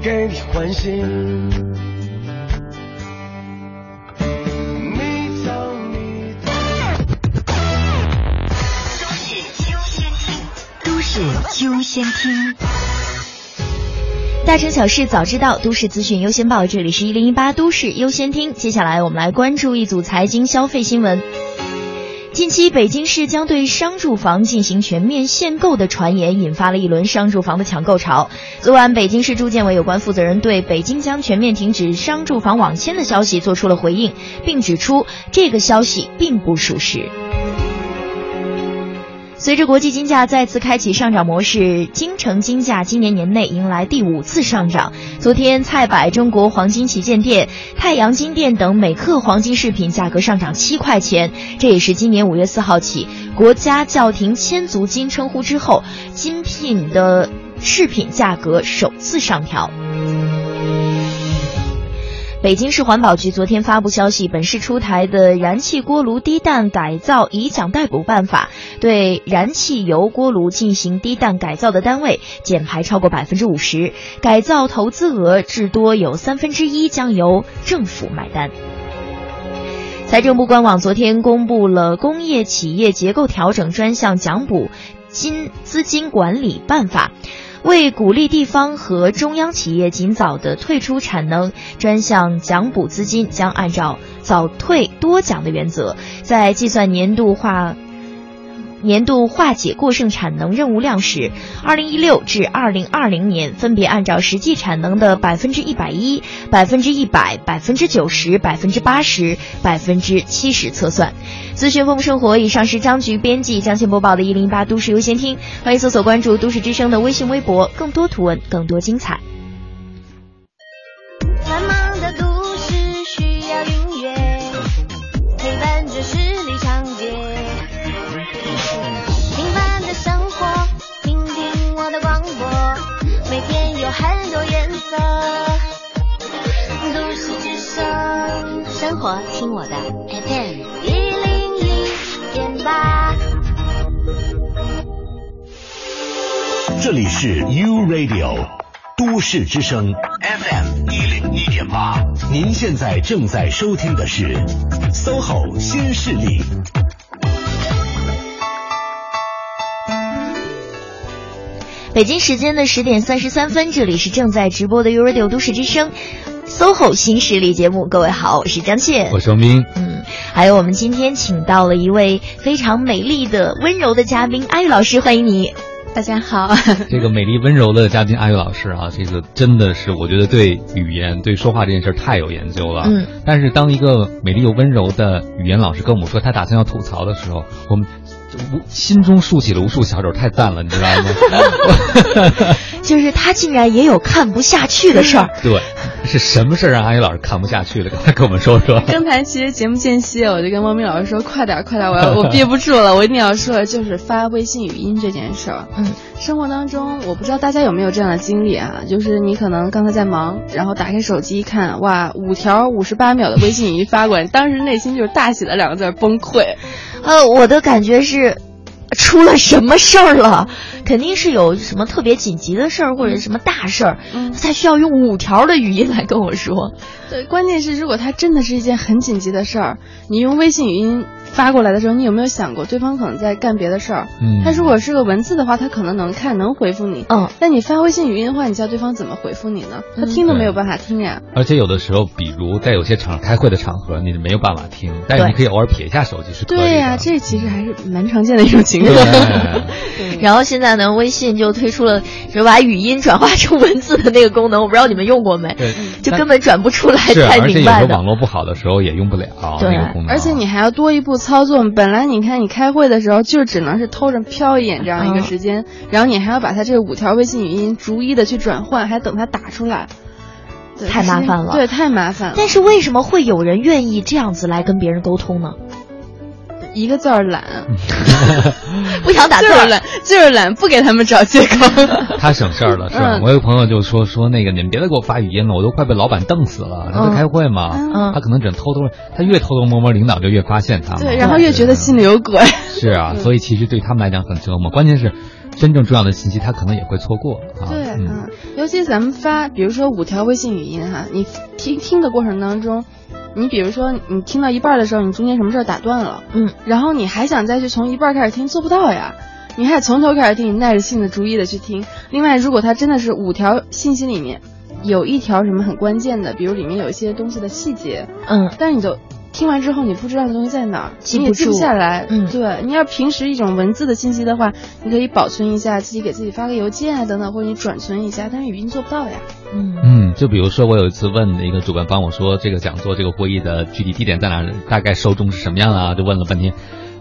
给你唤醒。你曾你都市优先听。大城小事早知道，都市资讯优先报。这里是一零一八都市优先听。接下来我们来关注一组财经消费新闻。近期，北京市将对商住房进行全面限购的传言，引发了一轮商住房的抢购潮。昨晚，北京市住建委有关负责人对北京将全面停止商住房网签的消息做出了回应，并指出这个消息并不属实。随着国际金价再次开启上涨模式，京城金价今年年内迎来第五次上涨。昨天，菜百、中国黄金旗舰店、太阳金店等每克黄金饰品价格上涨七块钱，这也是今年五月四号起国家叫停千足金称呼之后，金品的饰品价格首次上调。北京市环保局昨天发布消息，本市出台的燃气锅炉低氮改造以奖代补办法，对燃气油锅炉进行低氮改造的单位减排超过百分之五十，改造投资额至多有三分之一将由政府买单。财政部官网昨天公布了工业企业结构调整专项奖补金资金管理办法。为鼓励地方和中央企业尽早的退出产能，专项奖补资金将按照早退多奖的原则，在计算年度化。年度化解过剩产能任务量时，二零一六至二零二零年分别按照实际产能的百分之一百一、百分之一百、百分之九十、百分之八十、百分之七十测算。资讯丰富生活，以上是张局编辑将先播报的一零八都市优先听，欢迎搜索关注都市之声的微信微博，更多图文，更多精彩。生活听我的 FM 一零一点八。这里是 U Radio 都市之声 FM 一零一点八，您现在正在收听的是 SOHO 新势力。北京时间的十点三十三分，这里是正在直播的 U Radio 都市之声 SOHO 新势力节目。各位好，我是张倩，我是王斌。嗯，还有我们今天请到了一位非常美丽的、温柔的嘉宾，阿玉老师，欢迎你。大家好，这个美丽温柔的嘉宾阿玉老师啊，这个真的是我觉得对语言、对说话这件事太有研究了。嗯，但是当一个美丽又温柔的语言老师跟我们说他打算要吐槽的时候，我们无心中竖起了无数小手，太赞了，你知道吗？就是他竟然也有看不下去的事儿。对，是什么事儿让阿姨老师看不下去了？快跟我们说说。刚才其实节目间隙，我就跟汪明老师说：“快点，快点，我要 我憋不住了，我一定要说，就是发微信语音这件事儿。”嗯，生活当中，我不知道大家有没有这样的经历啊？就是你可能刚才在忙，然后打开手机一看，哇，五条五十八秒的微信语音发过来，当时内心就是大写的两个字崩溃。呃，我的感觉是。出了什么事儿了？肯定是有什么特别紧急的事儿，或者什么大事儿，嗯，才需要用五条的语音来跟我说。对，关键是如果他真的是一件很紧急的事儿，你用微信语音发过来的时候，你有没有想过对方可能在干别的事儿？嗯，他如果是个文字的话，他可能能看能回复你。嗯，但你发微信语音的话，你叫对方怎么回复你呢？他听都没有办法听呀。而且有的时候，比如在有些场开会的场合，你没有办法听，但是你可以偶尔撇一下手机是可以的。对呀、这其实还是蛮常见的一种情况。对然后现在呢，微信就推出了就把语音转化成文字的那个功能，我不知道你们用过没？对，就根本转不出来，是，太而且有时明白的。候网络不好的时候也用不了对那个功能。而且你还要多一步操作。本来你看你开会的时候，就只能是偷着瞟一眼这样一个时间，然后你还要把它这五条微信语音逐一的去转换，还等它打出来，太麻烦了对，太麻烦了。但是为什么会有人愿意这样子来跟别人沟通呢？一个字儿懒，不想打字儿懒，就是懒，不给他们找借口。他省事儿了，是吧？嗯我有个朋友就说说那个你们别再给我发语音了，我都快被老板瞪死了。他在开会嘛，嗯他可能只能偷偷，他越偷偷摸摸，领导就越发现他。对，然后越觉得心里有鬼。是啊，所以其实对他们来讲很折磨。关键是，真正重要的信息他可能也会错过啊。对，嗯，嗯，尤其咱们发，比如说五条微信语音哈，你听听的过程当中，你比如说你听到一半的时候，你中间什么事儿打断了，嗯，然后你还想再去从一半开始听，做不到呀。你还得从头开始听，你耐着性子逐一的去听。另外，如果它真的是五条信息里面有一条什么很关键的，比如里面有一些东西的细节，嗯，但是你就听完之后你不知道的东西在哪儿，记不你也记不住下来。嗯对，你要平时一种文字的信息的话，你可以保存一下，自己给自己发个邮件啊等等，或者你转存一下，但是语音做不到呀。嗯嗯，就比如说我有一次问一个主办方，我说这个讲座这个会议的具体地点在哪儿，大概受众是什么样啊？就问了半天，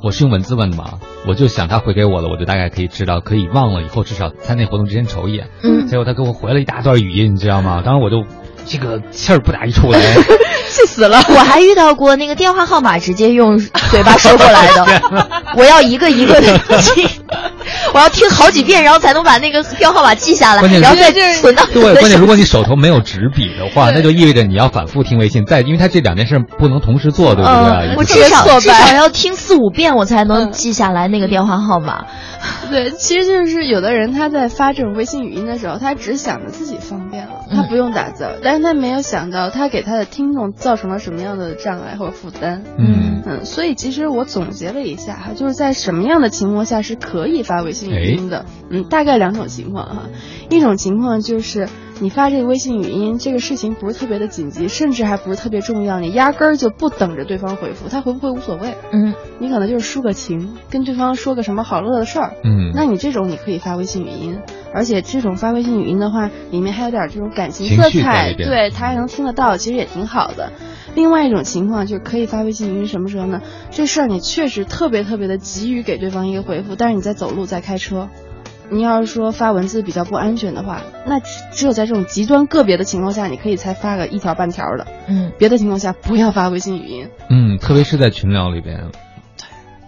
我是用文字问的嘛，我就想他回给我了，我就大概可以知道，可以忘了以后至少参加活动之前瞅一眼。嗯结果他给我回了一大段语音，你知道吗？当时我就这个气儿不打一处来。气死了！我还遇到过那个电话号码直接用嘴巴说过来的，我要一个一个的记，我要听好几遍，然后才能把那个电话号码记下来然后再存到对，关键如果你手头没有纸笔的话，那就意味着你要反复听微信，再因为它这两件事不能同时做，对不对？嗯，我至少至少要听四五遍，我才能记下来那个电话号码。对，其实就是有的人他在发这种微信语音的时候，他只想着自己方便了，他不用打字儿，但是他没有想到他给他的听众造成了什么样的障碍或者负担。嗯嗯，所以其实我总结了一下哈，就是在什么样的情况下是可以发微信语音的？嗯，大概两种情况哈，一种情况就是你发这个微信语音，这个事情不是特别的紧急，甚至还不是特别重要，你压根儿就不等着对方回复，他回不回无所谓。嗯，你可能就是抒个情，跟对方说个什么好乐的事儿。嗯那你这种你可以发微信语音，而且这种发微信语音的话，里面还有点这种感情色彩，对他还能听得到，其实也挺好的。另外一种情况就是可以发微信语音，什么时候呢？这事儿你确实特别特别的急于给对方一个回复，但是你在走路在开车。你要是说发文字比较不安全的话，那只只有在这种极端个别的情况下，你可以才发个一条半条的，嗯，别的情况下不要发微信语音。嗯，特别是在群聊里边，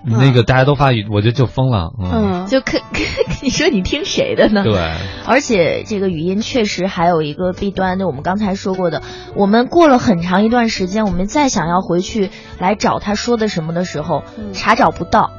那个大家都发语，我觉得就疯了。嗯，嗯，就可 你说你听谁的呢？对，而且这个语音确实还有一个弊端，就我们刚才说过的，我们过了很长一段时间，我们再想要回去来找他说的什么的时候，嗯查找不到。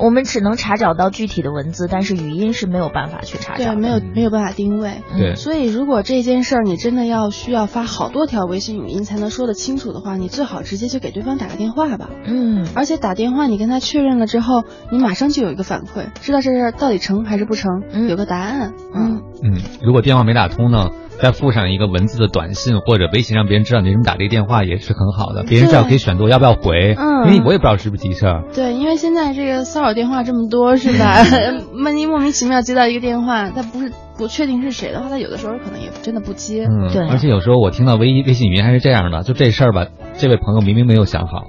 我们只能查找到具体的文字，但是语音是没有办法去查找对，没有没有办法定位。对所以如果这件事儿你真的要需要发好多条微信语音才能说得清楚的话，你最好直接就给对方打个电话吧。嗯，而且打电话你跟他确认了之后，你马上就有一个反馈，知道这事儿到底成还是不成，有个答案。嗯，嗯，如果电话没打通呢，再附上一个文字的短信或者微信，让别人知道你为什么打这个电话也是很好的。别人至少可以选择要不要回，嗯因为我也不知道是不是急事儿。对，因为现在这个骚扰电话这么多，是吧？曼 妮莫名其妙接到一个电话，他不是不确定是谁的话，他有的时候可能也真的不接。嗯，而且有时候我听到微微信语音还是这样的，就这事儿吧，这位朋友明明没有想好，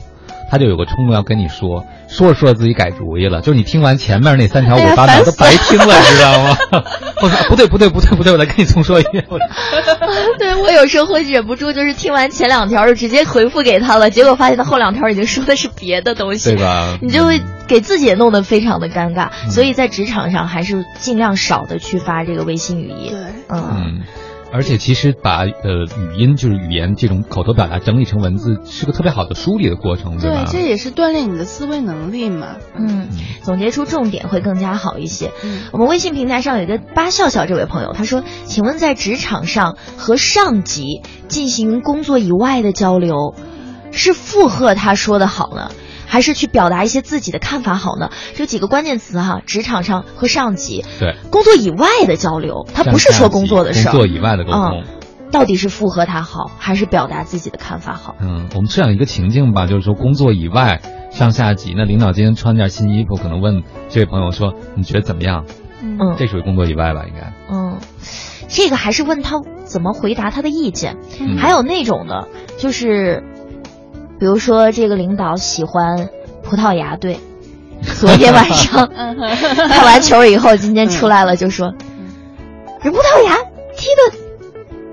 他就有个冲动要跟你说，说着说着自己改主意了，就是你听完前面那三条哎呀五八秒都白听了，你知道吗？我说不对不对不对不对，我再跟你重说一遍。对我有时候会忍不住，就是听完前两条就直接回复给他了，结果发现他后两条已经说的是别的东西，对吧你就会给自己也弄得非常的尴尬。嗯所以在职场上还是尽量少的去发这个微信语音。对，嗯，嗯，而且其实把呃语音就是语言这种口头表达整理成文字，是个特别好的梳理的过程，吧？，对这也是锻炼你的思维能力嘛。嗯，总结出重点会更加好一些。嗯我们微信平台上有一个巴笑笑这位朋友，他说：“请问在职场上和上级进行工作以外的交流，是附和他说的好呢，还是去表达一些自己的看法好呢？”这几个关键词哈，职场上和上级，对，工作以外的交流，他不是说工作的事儿，工作以外的沟通。嗯到底是附和他好，还是表达自己的看法好？嗯，我们设想一个情境吧，就是说工作以外，上下级，那领导今天穿件新衣服，可能问这位朋友说：“你觉得怎么样？”嗯这属于工作以外吧？应该。嗯，这个还是问他怎么回答他的意见。嗯还有那种的，就是比如说这个领导喜欢葡萄牙队，昨天晚上嗯 看完球以后，今天出来了就说，这葡萄牙踢的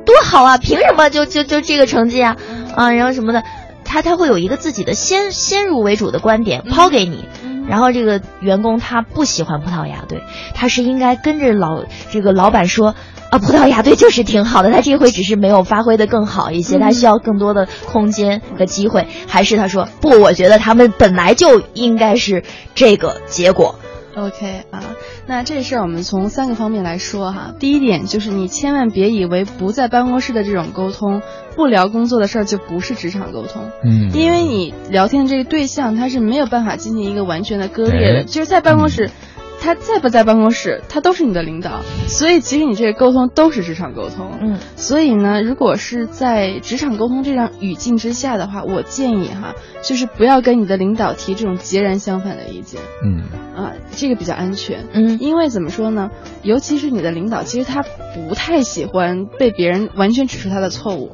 多好啊，凭什么就就就这个成绩啊？啊，然后什么的。他他会有一个自己的先先入为主的观点抛给你，然后这个员工他不喜欢葡萄牙队，他是应该跟着老这个老板说啊，葡萄牙队就是挺好的，他这回只是没有发挥的更好一些，他需要更多的空间和机会，还是他说不，我觉得他们本来就应该是这个结果。OK 啊，那这事儿我们从三个方面来说哈。第一点就是你千万别以为不在办公室的这种沟通，不聊工作的事儿就不是职场沟通。嗯因为你聊天的这个对象他是没有办法进行一个完全的割裂的，哎就是在办公室。他在不在办公室，他都是你的领导，所以其实你这个沟通都是职场沟通。嗯，所以呢，如果是在职场沟通这样语境之下的话，我建议哈，就是不要跟你的领导提这种截然相反的意见。嗯啊，这个比较安全。嗯，因为怎么说呢？尤其是你的领导，其实他不太喜欢被别人完全指出他的错误。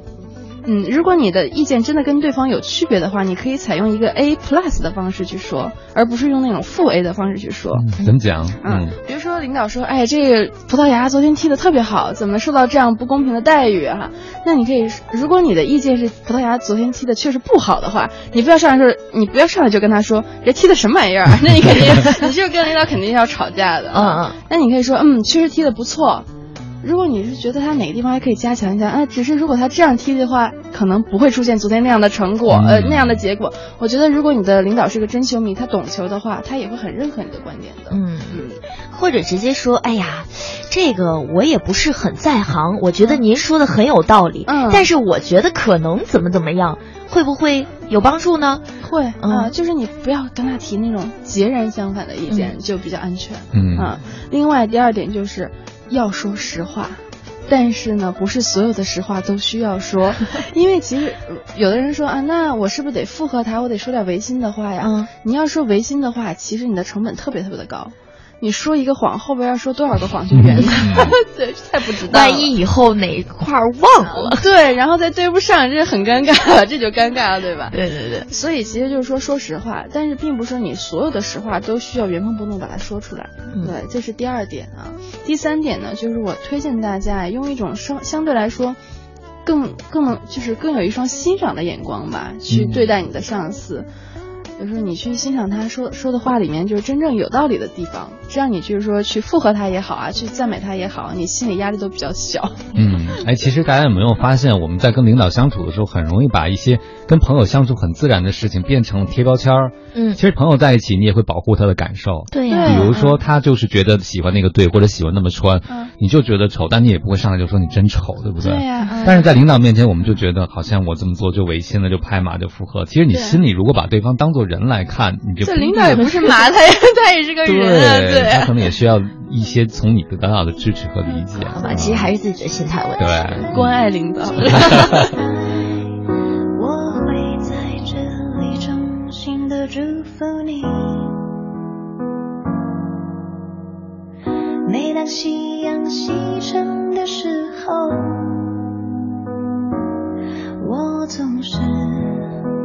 嗯，如果你的意见真的跟对方有区别的话，你可以采用一个 A plus 的方式去说，而不是用那种负 A 的方式去说。怎么讲？嗯，比如说领导说，哎，这个葡萄牙昨天踢得特别好，怎么受到这样不公平的待遇哈、那你可以，如果你的意见是葡萄牙昨天踢的确实不好的话，你不要上来说，你不要上来就跟他说，这踢的什么玩意儿啊？那你肯定，你就跟领导肯定要吵架的。嗯嗯，那你可以说，嗯，确实踢得不错。如果你是觉得他哪个地方还可以加强一下，啊，只是如果他这样踢的话，可能不会出现昨天那样的成果，呃，那样的结果。我觉得如果你的领导是个真球迷，他懂球的话，他也会很认可你的观点的。嗯嗯，或者直接说，哎呀，这个我也不是很在行，我觉得您说的很有道理，嗯但是我觉得可能怎么怎么样，会不会有帮助呢？会嗯啊、就是你不要跟他提那种截然相反的意见，就比较安全。嗯啊，另外第二点就是要说实话。但是呢，不是所有的实话都需要说，因为其实呃有的人说啊，那我是不是得附和他？我得说点违心的话呀？嗯，你要说违心的话，其实你的成本特别特别的高。你说一个谎，后边要说多少个谎去圆它？对，太不值当。万一以后哪块儿忘了，对，然后再对不上，这很尴尬了，这就尴尬了，对吧？对对对。所以其实就是说说实话，但是并不是说你所有的实话都需要原封不动把它说出来。嗯对，这是第二点啊。第三点呢，就是我推荐大家用一种相相对来说更更能就是更有一双欣赏的眼光吧，去嗯对待你的上司。有时候你去欣赏他说说的话里面就是真正有道理的地方，这样你就是说去附和他也好啊，去赞美他也好，你心里压力都比较小。嗯，哎，其实大家有没有发现，我们在跟领导相处的时候，很容易把一些跟朋友相处很自然的事情变成贴标签儿。嗯其实朋友在一起，你也会保护他的感受。对呀比如说他就是觉得喜欢那个队，或者喜欢那么穿，嗯你就觉得丑，但你也不会上来就说你真丑，对不对？对呀嗯但是在领导面前，我们就觉得好像我这么做就违心了，就拍马就附和。其实你心里如果把对方当做人来看，你就这领导也不是马，他 也他也是个人啊，对，他可。能也需要一些从你得到的支持和理解。好吧，其实还是自己的心态问题。对，关爱领导。我会在这里衷心的祝福你。每当夕阳西沉的时候，我总是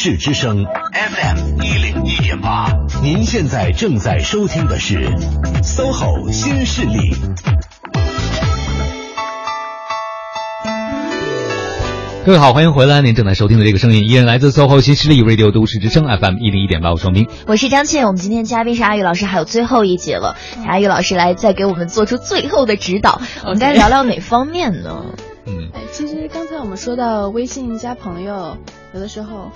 市之声 FM 一零一点八，您现在正在收听的是 SOHO 新势力。各位好，欢迎回来！您正在收听的这个声音依然来自 SOHO 新势力 Radio 都市之声 FM 一零一点八，我是双冰。我是张倩，我们今天嘉宾是阿宇老师，还有最后一节了，阿宇老师来再给我们做出最后的指导。我们该聊聊哪方面呢？哎，其实刚才我们说到微信加朋友，有的时候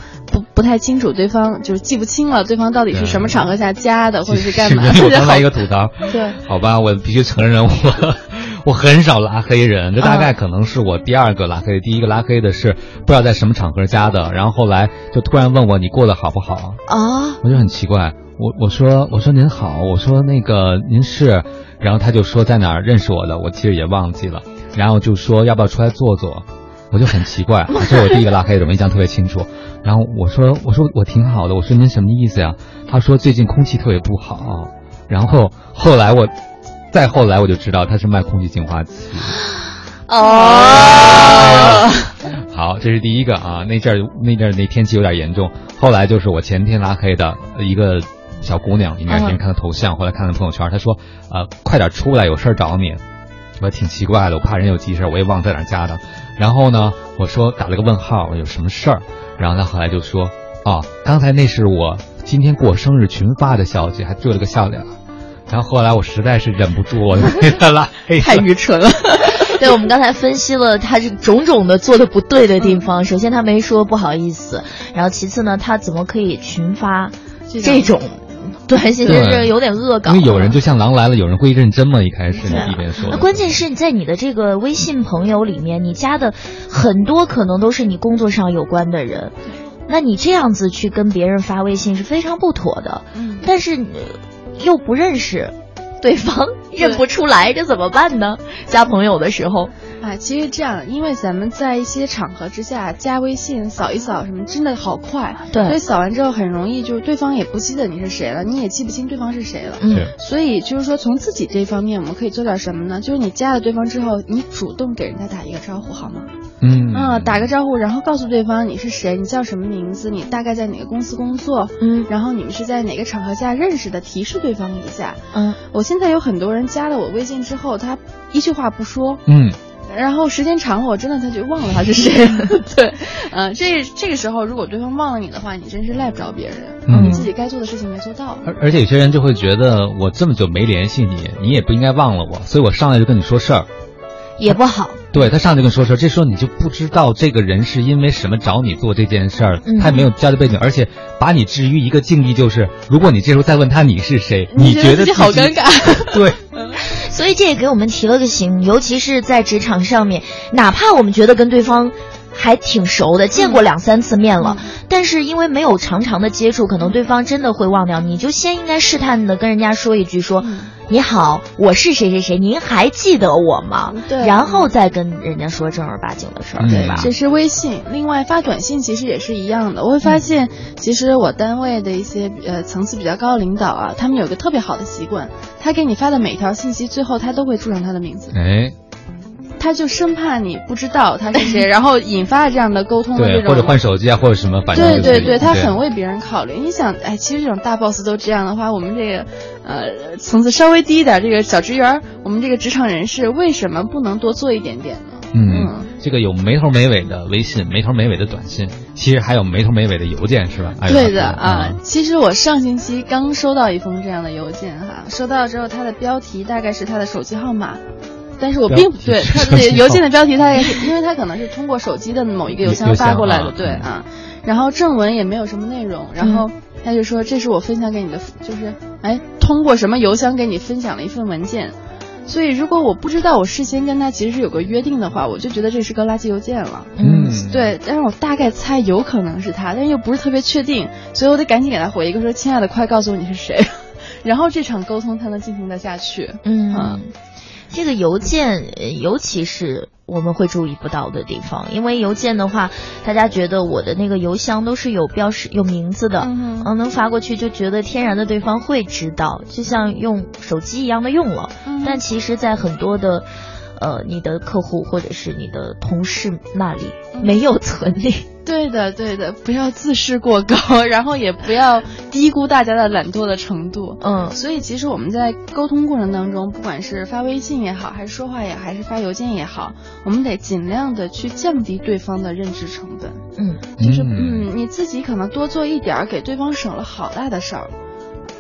不不太清楚对方，就是记不清了对方到底是什么场合下加的，或者是干嘛。我刚才 一个吐槽，对，好吧，我必须承认我 我很少拉黑人，这大概可能是我第二个拉黑，第一个拉黑的是不知道在什么场合加的，然后后来就突然问我你过得好不好啊？我就很奇怪，我我说我说您好，我说那个您是，然后他就说在哪儿认识我的，我其实也忘记了，然后就说要不要出来坐坐，我就很奇怪，这是我第一个拉黑的，我印象特别清楚。然后我说我说我挺好的，我说您什么意思呀？他说最近空气特别不好，然后后来我。再后来我就知道他是卖空气净化器。哦，好，这是第一个啊。那阵儿那阵儿那天气有点严重。后来就是我前天拉黑的一个小姑娘，应该是别人看她头像，后来看她朋友圈，她说呃快点出来，有事儿找你。我挺奇怪的，我怕人有急事，我也忘在哪加的。然后呢，我说打了个问号，有什么事儿？然后他后来就说哦，刚才那是我今天过生日群发的消息，还做了个笑脸。然后后来我实在是忍不住，我就给他拉黑。太愚蠢了。对，我们刚才分析了他这种种的做的不对的地方。首先他没说不好意思，然后其次呢，他怎么可以群发这种短信？真是有点恶搞。因为有人就像狼来了，有人会认真嘛。一开始你一边说，那关键是你在你的这个微信朋友里面，你加的很多可能都是你工作上有关的人，那你这样子去跟别人发微信是非常不妥的。嗯，但是。又不认识对方，认不出来，这怎么办呢？加朋友的时候，啊，其实这样，因为咱们在一些场合之下加微信，扫一扫什么，真的好快。对，所以扫完之后很容易，就是对方也不记得你是谁了，你也记不清对方是谁了。嗯，所以就是说，从自己这方面，我们可以做点什么呢？就是你加了对方之后，你主动给人家打一个招呼，好吗？嗯啊，打个招呼，然后告诉对方你是谁，你叫什么名字，你大概在哪个公司工作，嗯，然后你们是在哪个场合下认识的，提示对方一下。嗯，我现在有很多人加了我微信之后，他一句话不说，嗯，然后时间长了，我真的他就忘了他是谁了。对，嗯，这这个时候如果对方忘了你的话，你真是赖不着别人，嗯你自己该做的事情没做到。而而且有些人就会觉得我这么久没联系你，你也不应该忘了我，所以我上来就跟你说事儿。也不好。对他上来就跟你说事儿，这时候你就不知道这个人是因为什么找你做这件事儿，嗯他也没有交代背景，而且把你置于一个境地，就是如果你这时候再问他你是谁，你觉觉得自己好尴尬。对，所以这也给我们提了个醒，尤其是在职场上面，哪怕我们觉得跟对方还挺熟的，见过两三次面了，但是因为没有常常的接触，可能对方真的会忘掉，你就先应该试探的跟人家说一句说。你好，我是谁谁谁，您还记得我吗？对然后再跟人家说正儿八经的事儿，对吧？这是微信，另外发短信其实也是一样的。我会发现，其实我单位的一些呃层次比较高的领导啊，他们有个特别好的习惯，他给你发的每条信息最后他都会注上他的名字。哎，他就生怕你不知道他是谁，然后引发这样的沟通的这对，种。或者换手机啊，或者什么，反正就是对对对，他很为别人考虑。你想，哎，其实这种大 boss 都这样的话，我们这个呃层次稍微低一点，这个小职员，我们这个职场人士，为什么不能多做一点点呢？嗯，这个有没头没尾的微信，没头没尾的短信，其实还有没头没尾的邮件，是吧？哎对的啊，其实我上星期刚收到一封这样的邮件哈，收到之后，它的标题大概是他的手机号码。但是我并不 对他的邮件的标题，他也是，因为他可能是通过手机的某一个邮箱发过来的，对啊。然后正文也没有什么内容，然后他就说这是我分享给你的，就是哎通过什么邮箱给你分享了一份文件。所以，如果我不知道我事先跟他其实是有个约定的话，我就觉得这是个垃圾邮件了。嗯，对。但是我大概猜有可能是他，但又不是特别确定，所以我得赶紧给他回一个说：“亲爱的，快告诉我你是谁。” 然后这场沟通才能进行得下去。嗯，这个邮件，尤其是。我们会注意不到的地方，因为邮件的话，大家觉得我的那个邮箱都是有标识、有名字的，嗯，能发过去就觉得天然的对方会知道，就像用手机一样的用了。但其实，在很多的，呃，你的客户或者是你的同事那里没有存你。对的，对的，不要自视过高，然后也不要低估大家的懒惰的程度。嗯，所以其实我们在沟通过程当中，不管是发微信也好，还是说话也好，还是发邮件也好，我们得尽量的去降低对方的认知成本。嗯，就是嗯，你自己可能多做一点，给对方省了好大的事儿。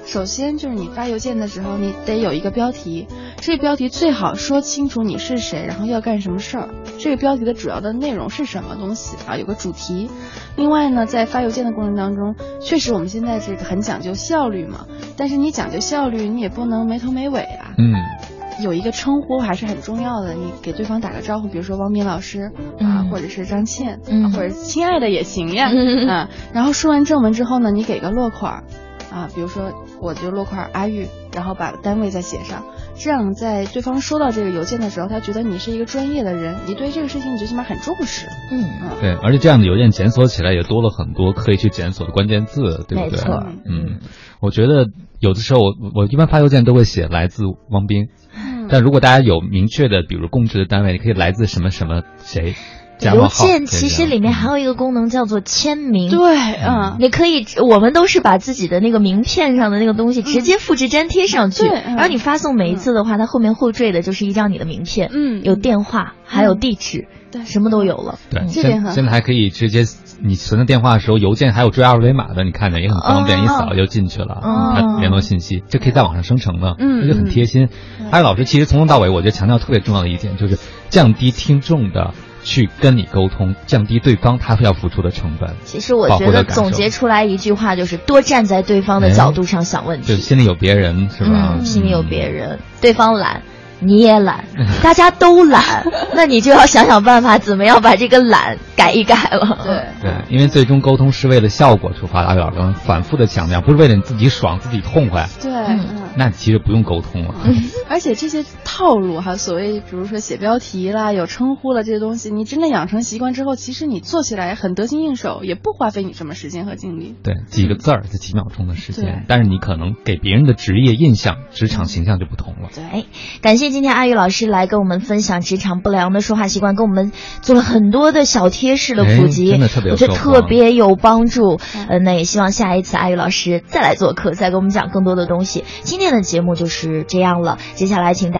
首先就是你发邮件的时候，你得有一个标题，这个标题最好说清楚你是谁，然后要干什么事儿。这个标题的主要的内容是什么东西啊？有个主题。另外呢，在发邮件的过程当中，确实我们现在这个很讲究效率嘛，但是你讲究效率，你也不能没头没尾啊。嗯。有一个称呼还是很重要的，你给对方打个招呼，比如说汪敏老师啊，或者是张倩，或者亲爱的也行呀 啊。然后说完正文之后呢，你给个落款。啊，比如说我就落块阿玉，然后把单位再写上，这样在对方收到这个邮件的时候，他觉得你是一个专业的人，你对这个事情你最起码很重视。嗯对，而且这样的邮件检索起来也多了很多可以去检索的关键字，对不对？没错。嗯，我觉得有的时候我我一般发邮件都会写来自汪斌，但如果大家有明确的，比如供职的单位，你可以来自什么什么谁。邮件其实里面还有一个功能叫做签名，对，嗯，你可以，我们都是把自己的那个名片上的那个东西直接复制粘贴上去，然后你发送每一次的话，它后面后缀的就是一张你的名片，嗯，有电话，还有地址，对，什么都有了，对，这点现在还可以直接，你存的电话的时候，邮件还有追二维码的，你看着也很方便，一扫就进去了，它联络信息，这可以在网上生成的，嗯，这就很贴心。还有老师，其实从头到尾，我觉得强调特别重要的一点就是降低听众的。去跟你沟通，降低对方他要付出的成本。其实我觉得总结出来一句话就是：多站在对方的角度上想问题。就心里有别人是吧？心里有别人，对方懒。你也懒，大家都懒，那你就要想想办法，怎么样把这个懒改一改了。对对，因为最终沟通是为了效果出发。阿表哥反复的强调，不是为了你自己爽、自己痛快。对，那其实不用沟通了。而且这些套路哈，所谓比如说写标题啦、有称呼了这些东西，你真的养成习惯之后，其实你做起来很得心应手，也不花费你什么时间和精力。对，几个字儿，就几秒钟的时间，但是你可能给别人的职业印象、职场形象就不同了。对，感谢。今天阿宇老师来跟我们分享职场不良的说话习惯，跟我们做了很多的小贴士的普及，我觉得特别有帮助。呃，那也希望下一次阿宇老师再来做客，再给我们讲更多的东西。今天的节目就是这样了，接下来请大。